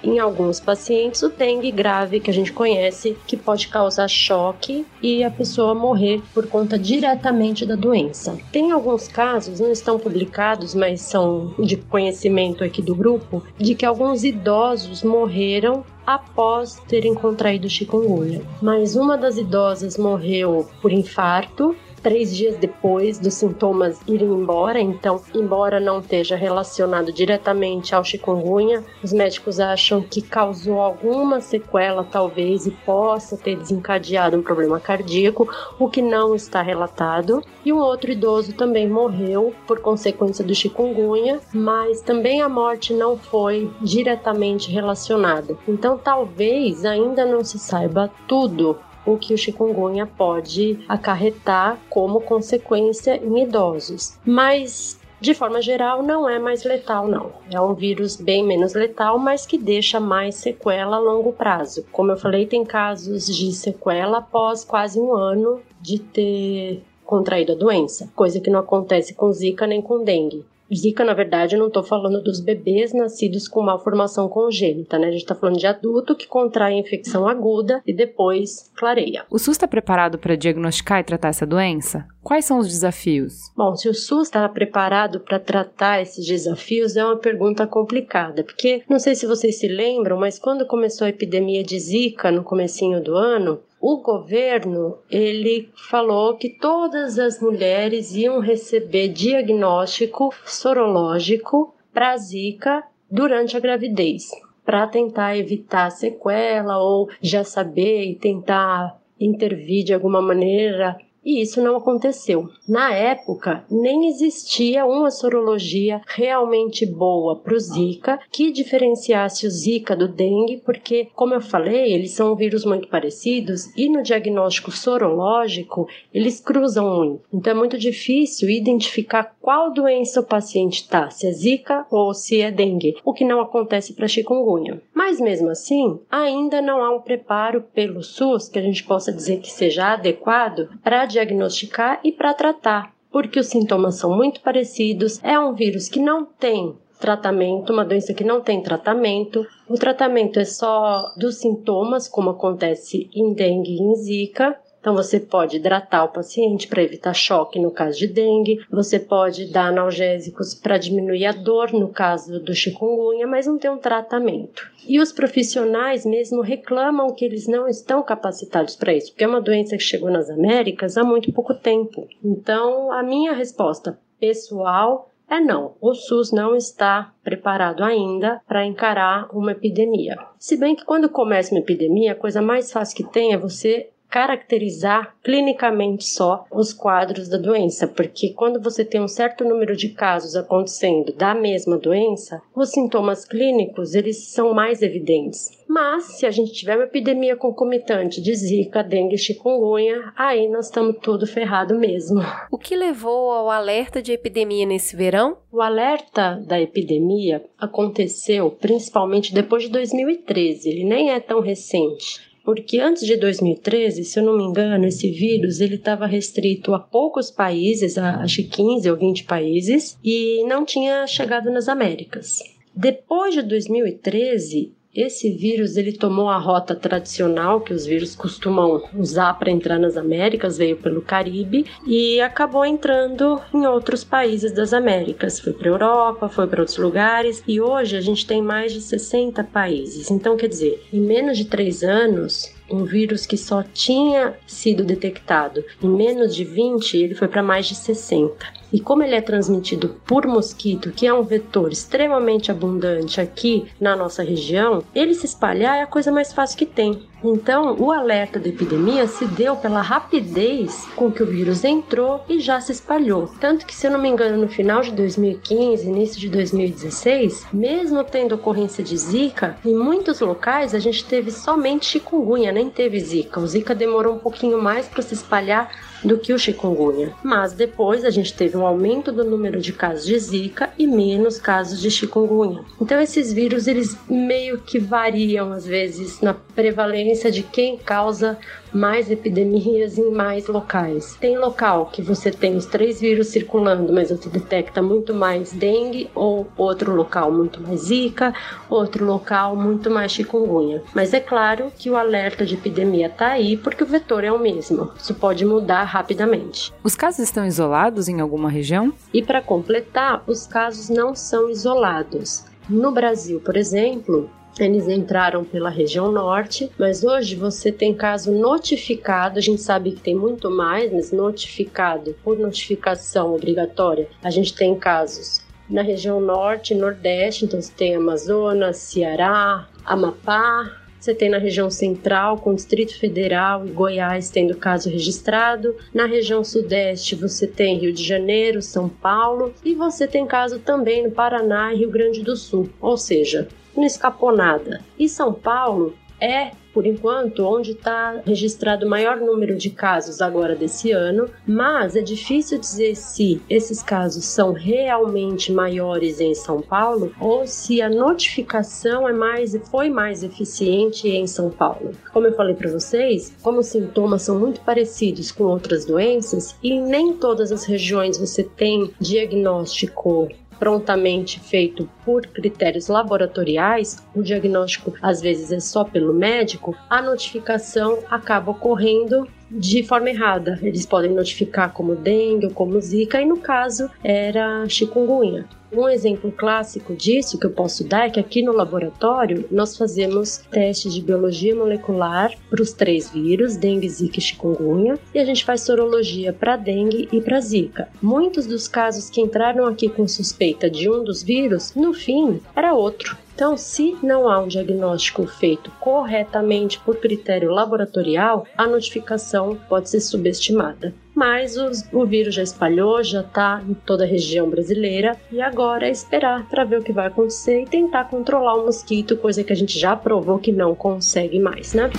em alguns pacientes o dengue grave que a gente conhece, que pode causar choque e a pessoa morrer por conta diretamente da doença. Tem alguns casos, não estão publicados, mas são de conhecimento aqui do grupo, de que alguns idosos morreram após terem contraído chikungunya. Mas uma das idosas morreu por infarto três dias depois dos sintomas irem embora, então, embora não esteja relacionado diretamente ao chikungunya, os médicos acham que causou alguma sequela, talvez, e possa ter desencadeado um problema cardíaco, o que não está relatado. E um outro idoso também morreu por consequência do chikungunya, mas também a morte não foi diretamente relacionada. Então, talvez ainda não se saiba tudo o que o chikungunya pode acarretar como consequência em idosos. Mas de forma geral, não é mais letal, não. É um vírus bem menos letal, mas que deixa mais sequela a longo prazo. Como eu falei, tem casos de sequela após quase um ano de ter contraído a doença, coisa que não acontece com Zika nem com dengue. Zika, na verdade, eu não estou falando dos bebês nascidos com malformação congênita, né? A gente está falando de adulto que contrai infecção aguda e depois clareia. O SUS está preparado para diagnosticar e tratar essa doença? Quais são os desafios? Bom, se o SUS está preparado para tratar esses desafios é uma pergunta complicada, porque não sei se vocês se lembram, mas quando começou a epidemia de Zika no comecinho do ano, o governo ele falou que todas as mulheres iam receber diagnóstico sorológico para Zika durante a gravidez, para tentar evitar sequela ou já saber e tentar intervir de alguma maneira e isso não aconteceu. Na época, nem existia uma sorologia realmente boa para o Zika que diferenciasse o Zika do dengue, porque, como eu falei, eles são vírus muito parecidos e no diagnóstico sorológico eles cruzam muito. Então é muito difícil identificar qual doença o paciente está, se é Zika ou se é dengue, o que não acontece para chikungunya. Mas mesmo assim, ainda não há um preparo pelo SUS que a gente possa dizer que seja adequado para diagnosticar e para tratar, porque os sintomas são muito parecidos. É um vírus que não tem tratamento, uma doença que não tem tratamento. O tratamento é só dos sintomas, como acontece em dengue e em zika, então, você pode hidratar o paciente para evitar choque no caso de dengue, você pode dar analgésicos para diminuir a dor no caso do chikungunya, mas não tem um tratamento. E os profissionais mesmo reclamam que eles não estão capacitados para isso, porque é uma doença que chegou nas Américas há muito pouco tempo. Então, a minha resposta pessoal é não, o SUS não está preparado ainda para encarar uma epidemia. Se bem que quando começa uma epidemia, a coisa mais fácil que tem é você caracterizar clinicamente só os quadros da doença, porque quando você tem um certo número de casos acontecendo da mesma doença, os sintomas clínicos eles são mais evidentes. Mas se a gente tiver uma epidemia concomitante de zika, dengue, chikungunya, aí nós estamos tudo ferrado mesmo. O que levou ao alerta de epidemia nesse verão? O alerta da epidemia aconteceu principalmente depois de 2013, ele nem é tão recente porque antes de 2013, se eu não me engano, esse vírus ele estava restrito a poucos países, acho que 15 ou 20 países, e não tinha chegado nas Américas. Depois de 2013, esse vírus ele tomou a rota tradicional que os vírus costumam usar para entrar nas Américas, veio pelo Caribe e acabou entrando em outros países das Américas. Foi para a Europa, foi para outros lugares e hoje a gente tem mais de 60 países. Então, quer dizer, em menos de três anos, um vírus que só tinha sido detectado em menos de 20, ele foi para mais de 60. E como ele é transmitido por mosquito, que é um vetor extremamente abundante aqui na nossa região, ele se espalhar é a coisa mais fácil que tem. Então, o alerta da epidemia se deu pela rapidez com que o vírus entrou e já se espalhou. Tanto que, se eu não me engano, no final de 2015, início de 2016, mesmo tendo ocorrência de Zika, em muitos locais a gente teve somente chikungunya, nem teve Zika. O Zika demorou um pouquinho mais para se espalhar do que o chikungunya. Mas depois a gente teve um aumento do número de casos de Zika e menos casos de chikungunya. Então esses vírus eles meio que variam às vezes na prevalência de quem causa mais epidemias em mais locais. Tem local que você tem os três vírus circulando, mas você detecta muito mais dengue, ou outro local muito mais zika, outro local muito mais chikungunya. Mas é claro que o alerta de epidemia está aí porque o vetor é o mesmo. Isso pode mudar rapidamente. Os casos estão isolados em alguma região? E para completar, os casos não são isolados. No Brasil, por exemplo, eles entraram pela região norte, mas hoje você tem caso notificado, a gente sabe que tem muito mais, mas notificado por notificação obrigatória, a gente tem casos na região norte e nordeste, então você tem Amazonas, Ceará, Amapá, você tem na região central, com Distrito Federal e Goiás tendo caso registrado. Na região sudeste, você tem Rio de Janeiro, São Paulo. E você tem caso também no Paraná e Rio Grande do Sul. Ou seja, não escapou nada. E São Paulo é, por enquanto, onde está registrado o maior número de casos agora desse ano, mas é difícil dizer se esses casos são realmente maiores em São Paulo ou se a notificação é mais foi mais eficiente em São Paulo. Como eu falei para vocês, como os sintomas são muito parecidos com outras doenças e nem todas as regiões você tem diagnóstico prontamente feito por critérios laboratoriais, o diagnóstico às vezes é só pelo médico, a notificação acaba ocorrendo de forma errada. Eles podem notificar como dengue ou como zika, e no caso era chikungunya. Um exemplo clássico disso que eu posso dar é que aqui no laboratório nós fazemos testes de biologia molecular para os três vírus, dengue, zika e chikungunya, e a gente faz sorologia para dengue e para zika. Muitos dos casos que entraram aqui com suspeita de um dos vírus, no fim, era outro. Então, se não há um diagnóstico feito corretamente por critério laboratorial, a notificação pode ser subestimada. Mas o vírus já espalhou, já está em toda a região brasileira e agora é esperar para ver o que vai acontecer e tentar controlar o mosquito, coisa que a gente já provou que não consegue mais, né?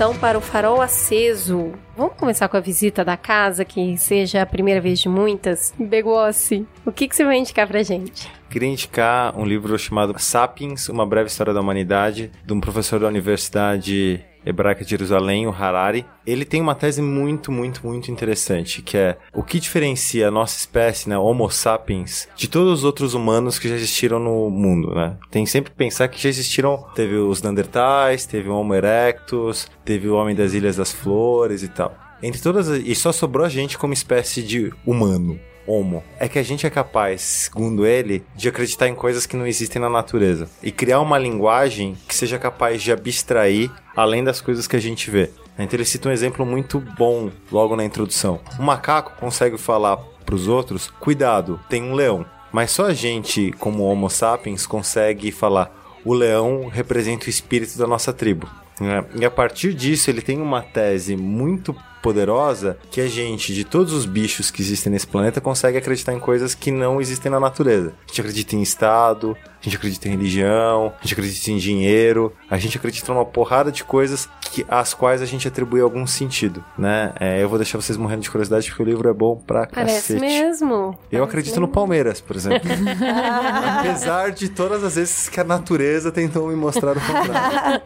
Então para o farol aceso. Vamos começar com a visita da casa, que seja a primeira vez de muitas. Begossi, o que, que você vai indicar pra gente? Queria indicar um livro chamado Sapiens, Uma Breve História da Humanidade, de um professor da Universidade Hebraica de Jerusalém, o Harari. Ele tem uma tese muito, muito, muito interessante, que é o que diferencia a nossa espécie, né, Homo sapiens, de todos os outros humanos que já existiram no mundo, né? Tem sempre que pensar que já existiram, teve os Neandertais, teve o Homo erectus, teve o Homem das Ilhas das Flores e tal. Entre todas, e só sobrou a gente como espécie de humano. Homo. É que a gente é capaz, segundo ele, de acreditar em coisas que não existem na natureza e criar uma linguagem que seja capaz de abstrair além das coisas que a gente vê. Então ele cita um exemplo muito bom logo na introdução. Um macaco consegue falar para os outros: cuidado, tem um leão. Mas só a gente, como Homo sapiens, consegue falar: o leão representa o espírito da nossa tribo. Né? E a partir disso, ele tem uma tese muito poderosa que a gente, de todos os bichos que existem nesse planeta, consegue acreditar em coisas que não existem na natureza. A gente acredita em Estado, a gente acredita em religião, a gente acredita em dinheiro, a gente acredita numa porrada de coisas que, às quais a gente atribui algum sentido, né? É, eu vou deixar vocês morrendo de curiosidade porque o livro é bom pra Parece cacete. mesmo. Eu Parece acredito mesmo. no Palmeiras, por exemplo. (laughs) Apesar de todas as vezes que a natureza tentou me mostrar o contrário.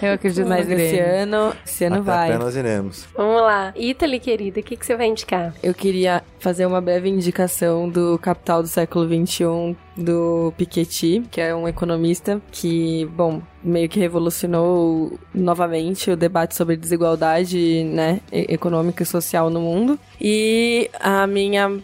(laughs) Eu acredito Mas no esse ano, esse ano Até vai. a pé nós iremos. Vamos lá. Italy, querida, o que, que você vai indicar? Eu queria fazer uma breve indicação do Capital do século XXI do Piketty, que é um economista que, bom, meio que revolucionou novamente o debate sobre desigualdade, né, econômica e social no mundo. E a minha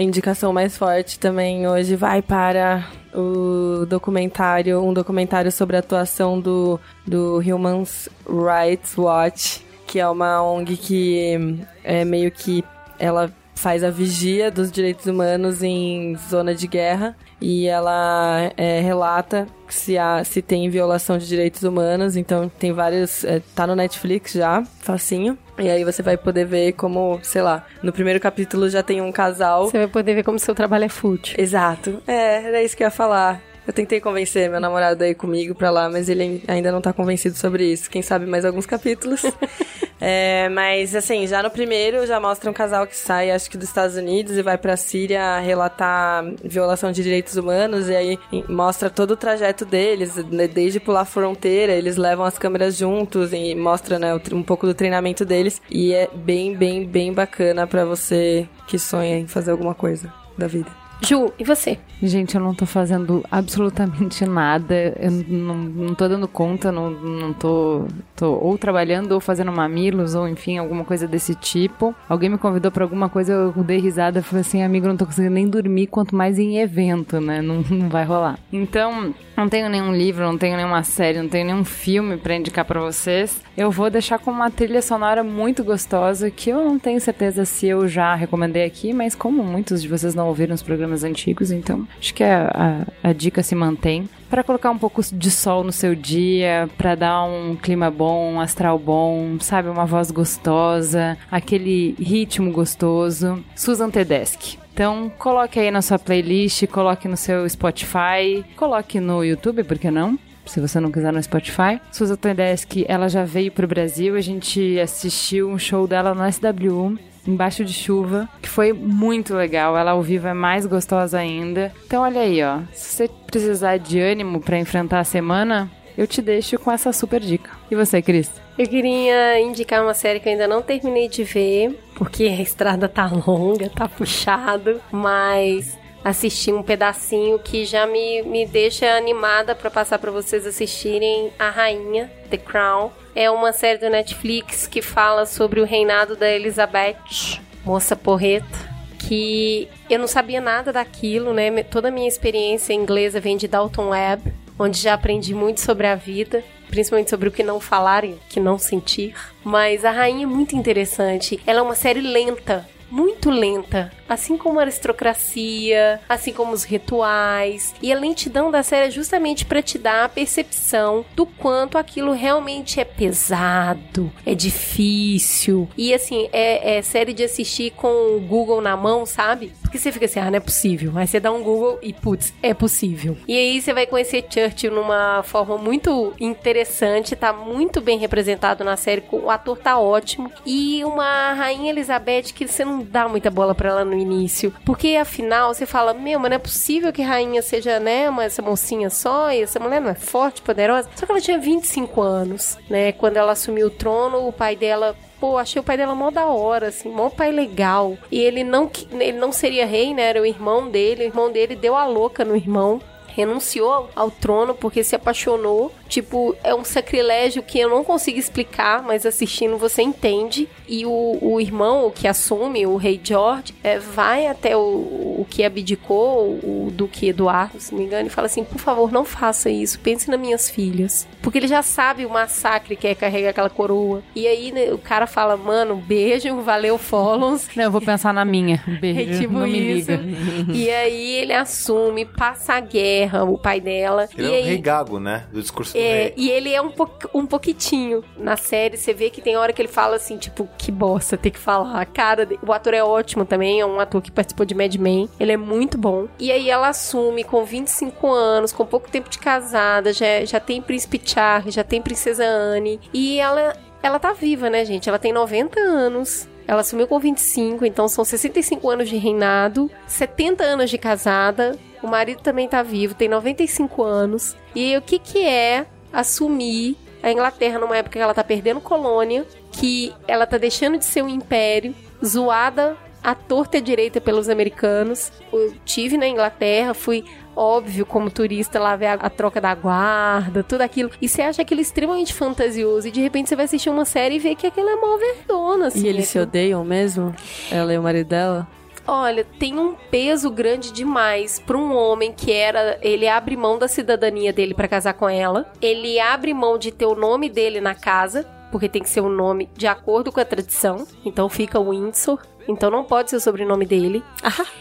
indicação mais forte também hoje vai para o documentário, um documentário sobre a atuação do, do Human Rights Watch, que é uma ONG que é meio que ela faz a vigia dos direitos humanos em zona de guerra e ela é, relata se, há, se tem violação de direitos humanos. Então tem vários. É, tá no Netflix já, facinho. E aí você vai poder ver como, sei lá, no primeiro capítulo já tem um casal. Você vai poder ver como seu trabalho é fútil. Exato. É, era isso que eu ia falar. Eu tentei convencer meu namorado aí comigo pra lá, mas ele ainda não tá convencido sobre isso. Quem sabe mais alguns capítulos. (laughs) é, mas, assim, já no primeiro já mostra um casal que sai, acho que dos Estados Unidos e vai pra Síria relatar violação de direitos humanos. E aí mostra todo o trajeto deles, né, desde pular a fronteira, eles levam as câmeras juntos e mostra, né, um pouco do treinamento deles. E é bem, bem, bem bacana pra você que sonha em fazer alguma coisa da vida. Ju, e você? Gente, eu não tô fazendo absolutamente nada. Eu não, não tô dando conta, não, não tô, tô ou trabalhando ou fazendo mamilos, ou enfim, alguma coisa desse tipo. Alguém me convidou pra alguma coisa, eu dei risada falei assim, amigo, não tô conseguindo nem dormir, quanto mais em evento, né? Não, não vai rolar. Então, não tenho nenhum livro, não tenho nenhuma série, não tenho nenhum filme para indicar para vocês. Eu vou deixar com uma trilha sonora muito gostosa que eu não tenho certeza se eu já recomendei aqui, mas como muitos de vocês não ouviram os programas antigos, então acho que a, a, a dica se mantém. Para colocar um pouco de sol no seu dia, para dar um clima bom, um astral bom, sabe, uma voz gostosa, aquele ritmo gostoso. Susan Tedeschi. Então, coloque aí na sua playlist, coloque no seu Spotify, coloque no YouTube, por que não? Se você não quiser no Spotify. Susan Tedeschi, ela já veio pro Brasil, a gente assistiu um show dela no SW embaixo de chuva, que foi muito legal. Ela ao vivo é mais gostosa ainda. Então olha aí, ó. Se você precisar de ânimo para enfrentar a semana, eu te deixo com essa super dica. E você, Cris? Eu queria indicar uma série que eu ainda não terminei de ver, porque a estrada tá longa, tá puxado, mas assisti um pedacinho que já me, me deixa animada para passar para vocês assistirem A Rainha, The Crown. É uma série do Netflix que fala sobre o reinado da Elizabeth, moça porreta que eu não sabia nada daquilo, né? Toda a minha experiência inglesa vem de Dalton Webb, onde já aprendi muito sobre a vida, principalmente sobre o que não falar e o que não sentir. Mas a rainha é muito interessante. Ela é uma série lenta, muito lenta, assim como a aristocracia, assim como os rituais. E a lentidão da série é justamente para te dar a percepção do quanto aquilo realmente é pesado, é difícil. E assim, é, é série de assistir com o Google na mão, sabe? Porque você fica assim, ah, não é possível. Aí você dá um Google e, putz, é possível. E aí você vai conhecer Churchill numa forma muito interessante, tá muito bem representado na série, o ator tá ótimo. E uma rainha Elizabeth que você não dá muita bola para ela no início. Porque afinal você fala, meu, mas não é possível que rainha seja, né, uma, essa mocinha só, e essa mulher não é forte, poderosa. Só que ela tinha 25 anos, né? Quando ela assumiu o trono, o pai dela pô, achei o pai dela mó da hora, assim, mó pai legal. E ele não, ele não seria rei, né? Era o irmão dele. O irmão dele deu a louca no irmão renunciou ao trono porque se apaixonou. Tipo, é um sacrilégio que eu não consigo explicar, mas assistindo você entende. E o, o irmão, o que assume, o rei George, é, vai até o, o que abdicou, o Duque Eduardo, se não me engano, e fala assim: por favor, não faça isso, pense nas minhas filhas. Porque ele já sabe o massacre que é carregar aquela coroa. E aí né, o cara fala: mano, beijo, valeu, follows. Não, eu vou pensar na minha. (laughs) Beijo, é tipo não me isso. liga. E aí ele assume, passa a guerra o pai dela. Ele e é aí, um rei gago, né? Do discurso é, rei. E ele é um, po um pouquitinho. Na série, você vê que tem hora que ele fala assim, tipo, que bosta, tem que falar. A cara, o ator é ótimo também, é um ator que participou de Mad Men. Ele é muito bom. E aí ela assume com 25 anos, com pouco tempo de casada, já, já tem príncipe Charles, já tem princesa Anne. E ela, ela tá viva, né, gente? Ela tem 90 anos. Ela assumiu com 25, então são 65 anos de reinado, 70 anos de casada. O marido também tá vivo, tem 95 anos. E o que que é assumir a Inglaterra numa época que ela tá perdendo colônia, que ela tá deixando de ser um império, zoada à torta e direita pelos americanos. Eu tive na Inglaterra, fui óbvio como turista lá ver a, a, troca da guarda, tudo aquilo. E você acha aquilo extremamente fantasioso e de repente você vai assistir uma série e vê que aquilo é mó verdona, assim. E eles é se odeiam mesmo? Ela e o marido dela? Olha, tem um peso grande demais para um homem que era. Ele abre mão da cidadania dele para casar com ela. Ele abre mão de ter o nome dele na casa, porque tem que ser um nome de acordo com a tradição. Então fica Windsor. Então não pode ser o sobrenome dele.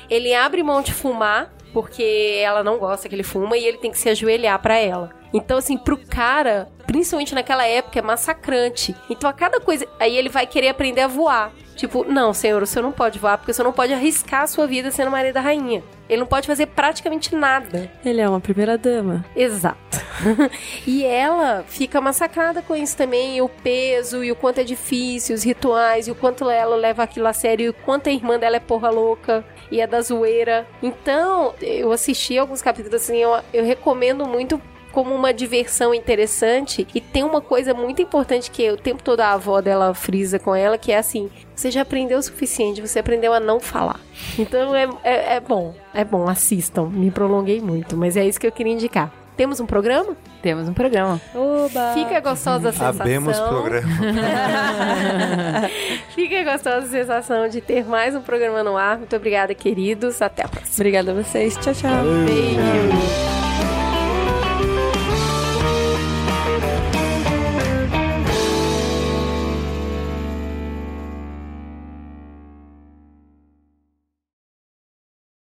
Ele abre mão de fumar, porque ela não gosta que ele fuma e ele tem que se ajoelhar para ela. Então, assim, pro cara, principalmente naquela época, é massacrante. Então, a cada coisa. Aí ele vai querer aprender a voar. Tipo, não, senhor, o senhor não pode voar, porque o senhor não pode arriscar a sua vida sendo marido da rainha. Ele não pode fazer praticamente nada. Ele é uma primeira dama. Exato. (laughs) e ela fica massacrada com isso também, e o peso, e o quanto é difícil, os rituais, e o quanto ela leva aquilo a sério, e o quanto a irmã dela é porra louca, e é da zoeira. Então, eu assisti alguns capítulos assim, eu, eu recomendo muito como uma diversão interessante. E tem uma coisa muito importante que o tempo todo a avó dela frisa com ela, que é assim: você já aprendeu o suficiente, você aprendeu a não falar. (laughs) Então é, é, é bom, é bom, assistam. Me prolonguei muito, mas é isso que eu queria indicar. Temos um programa? Temos um programa. Oba! Fica gostosa a sensação. Abemos programa. (laughs) Fica gostosa a sensação de ter mais um programa no ar. Muito obrigada, queridos. Até a próxima. Obrigada a vocês. Tchau, tchau. Beijo.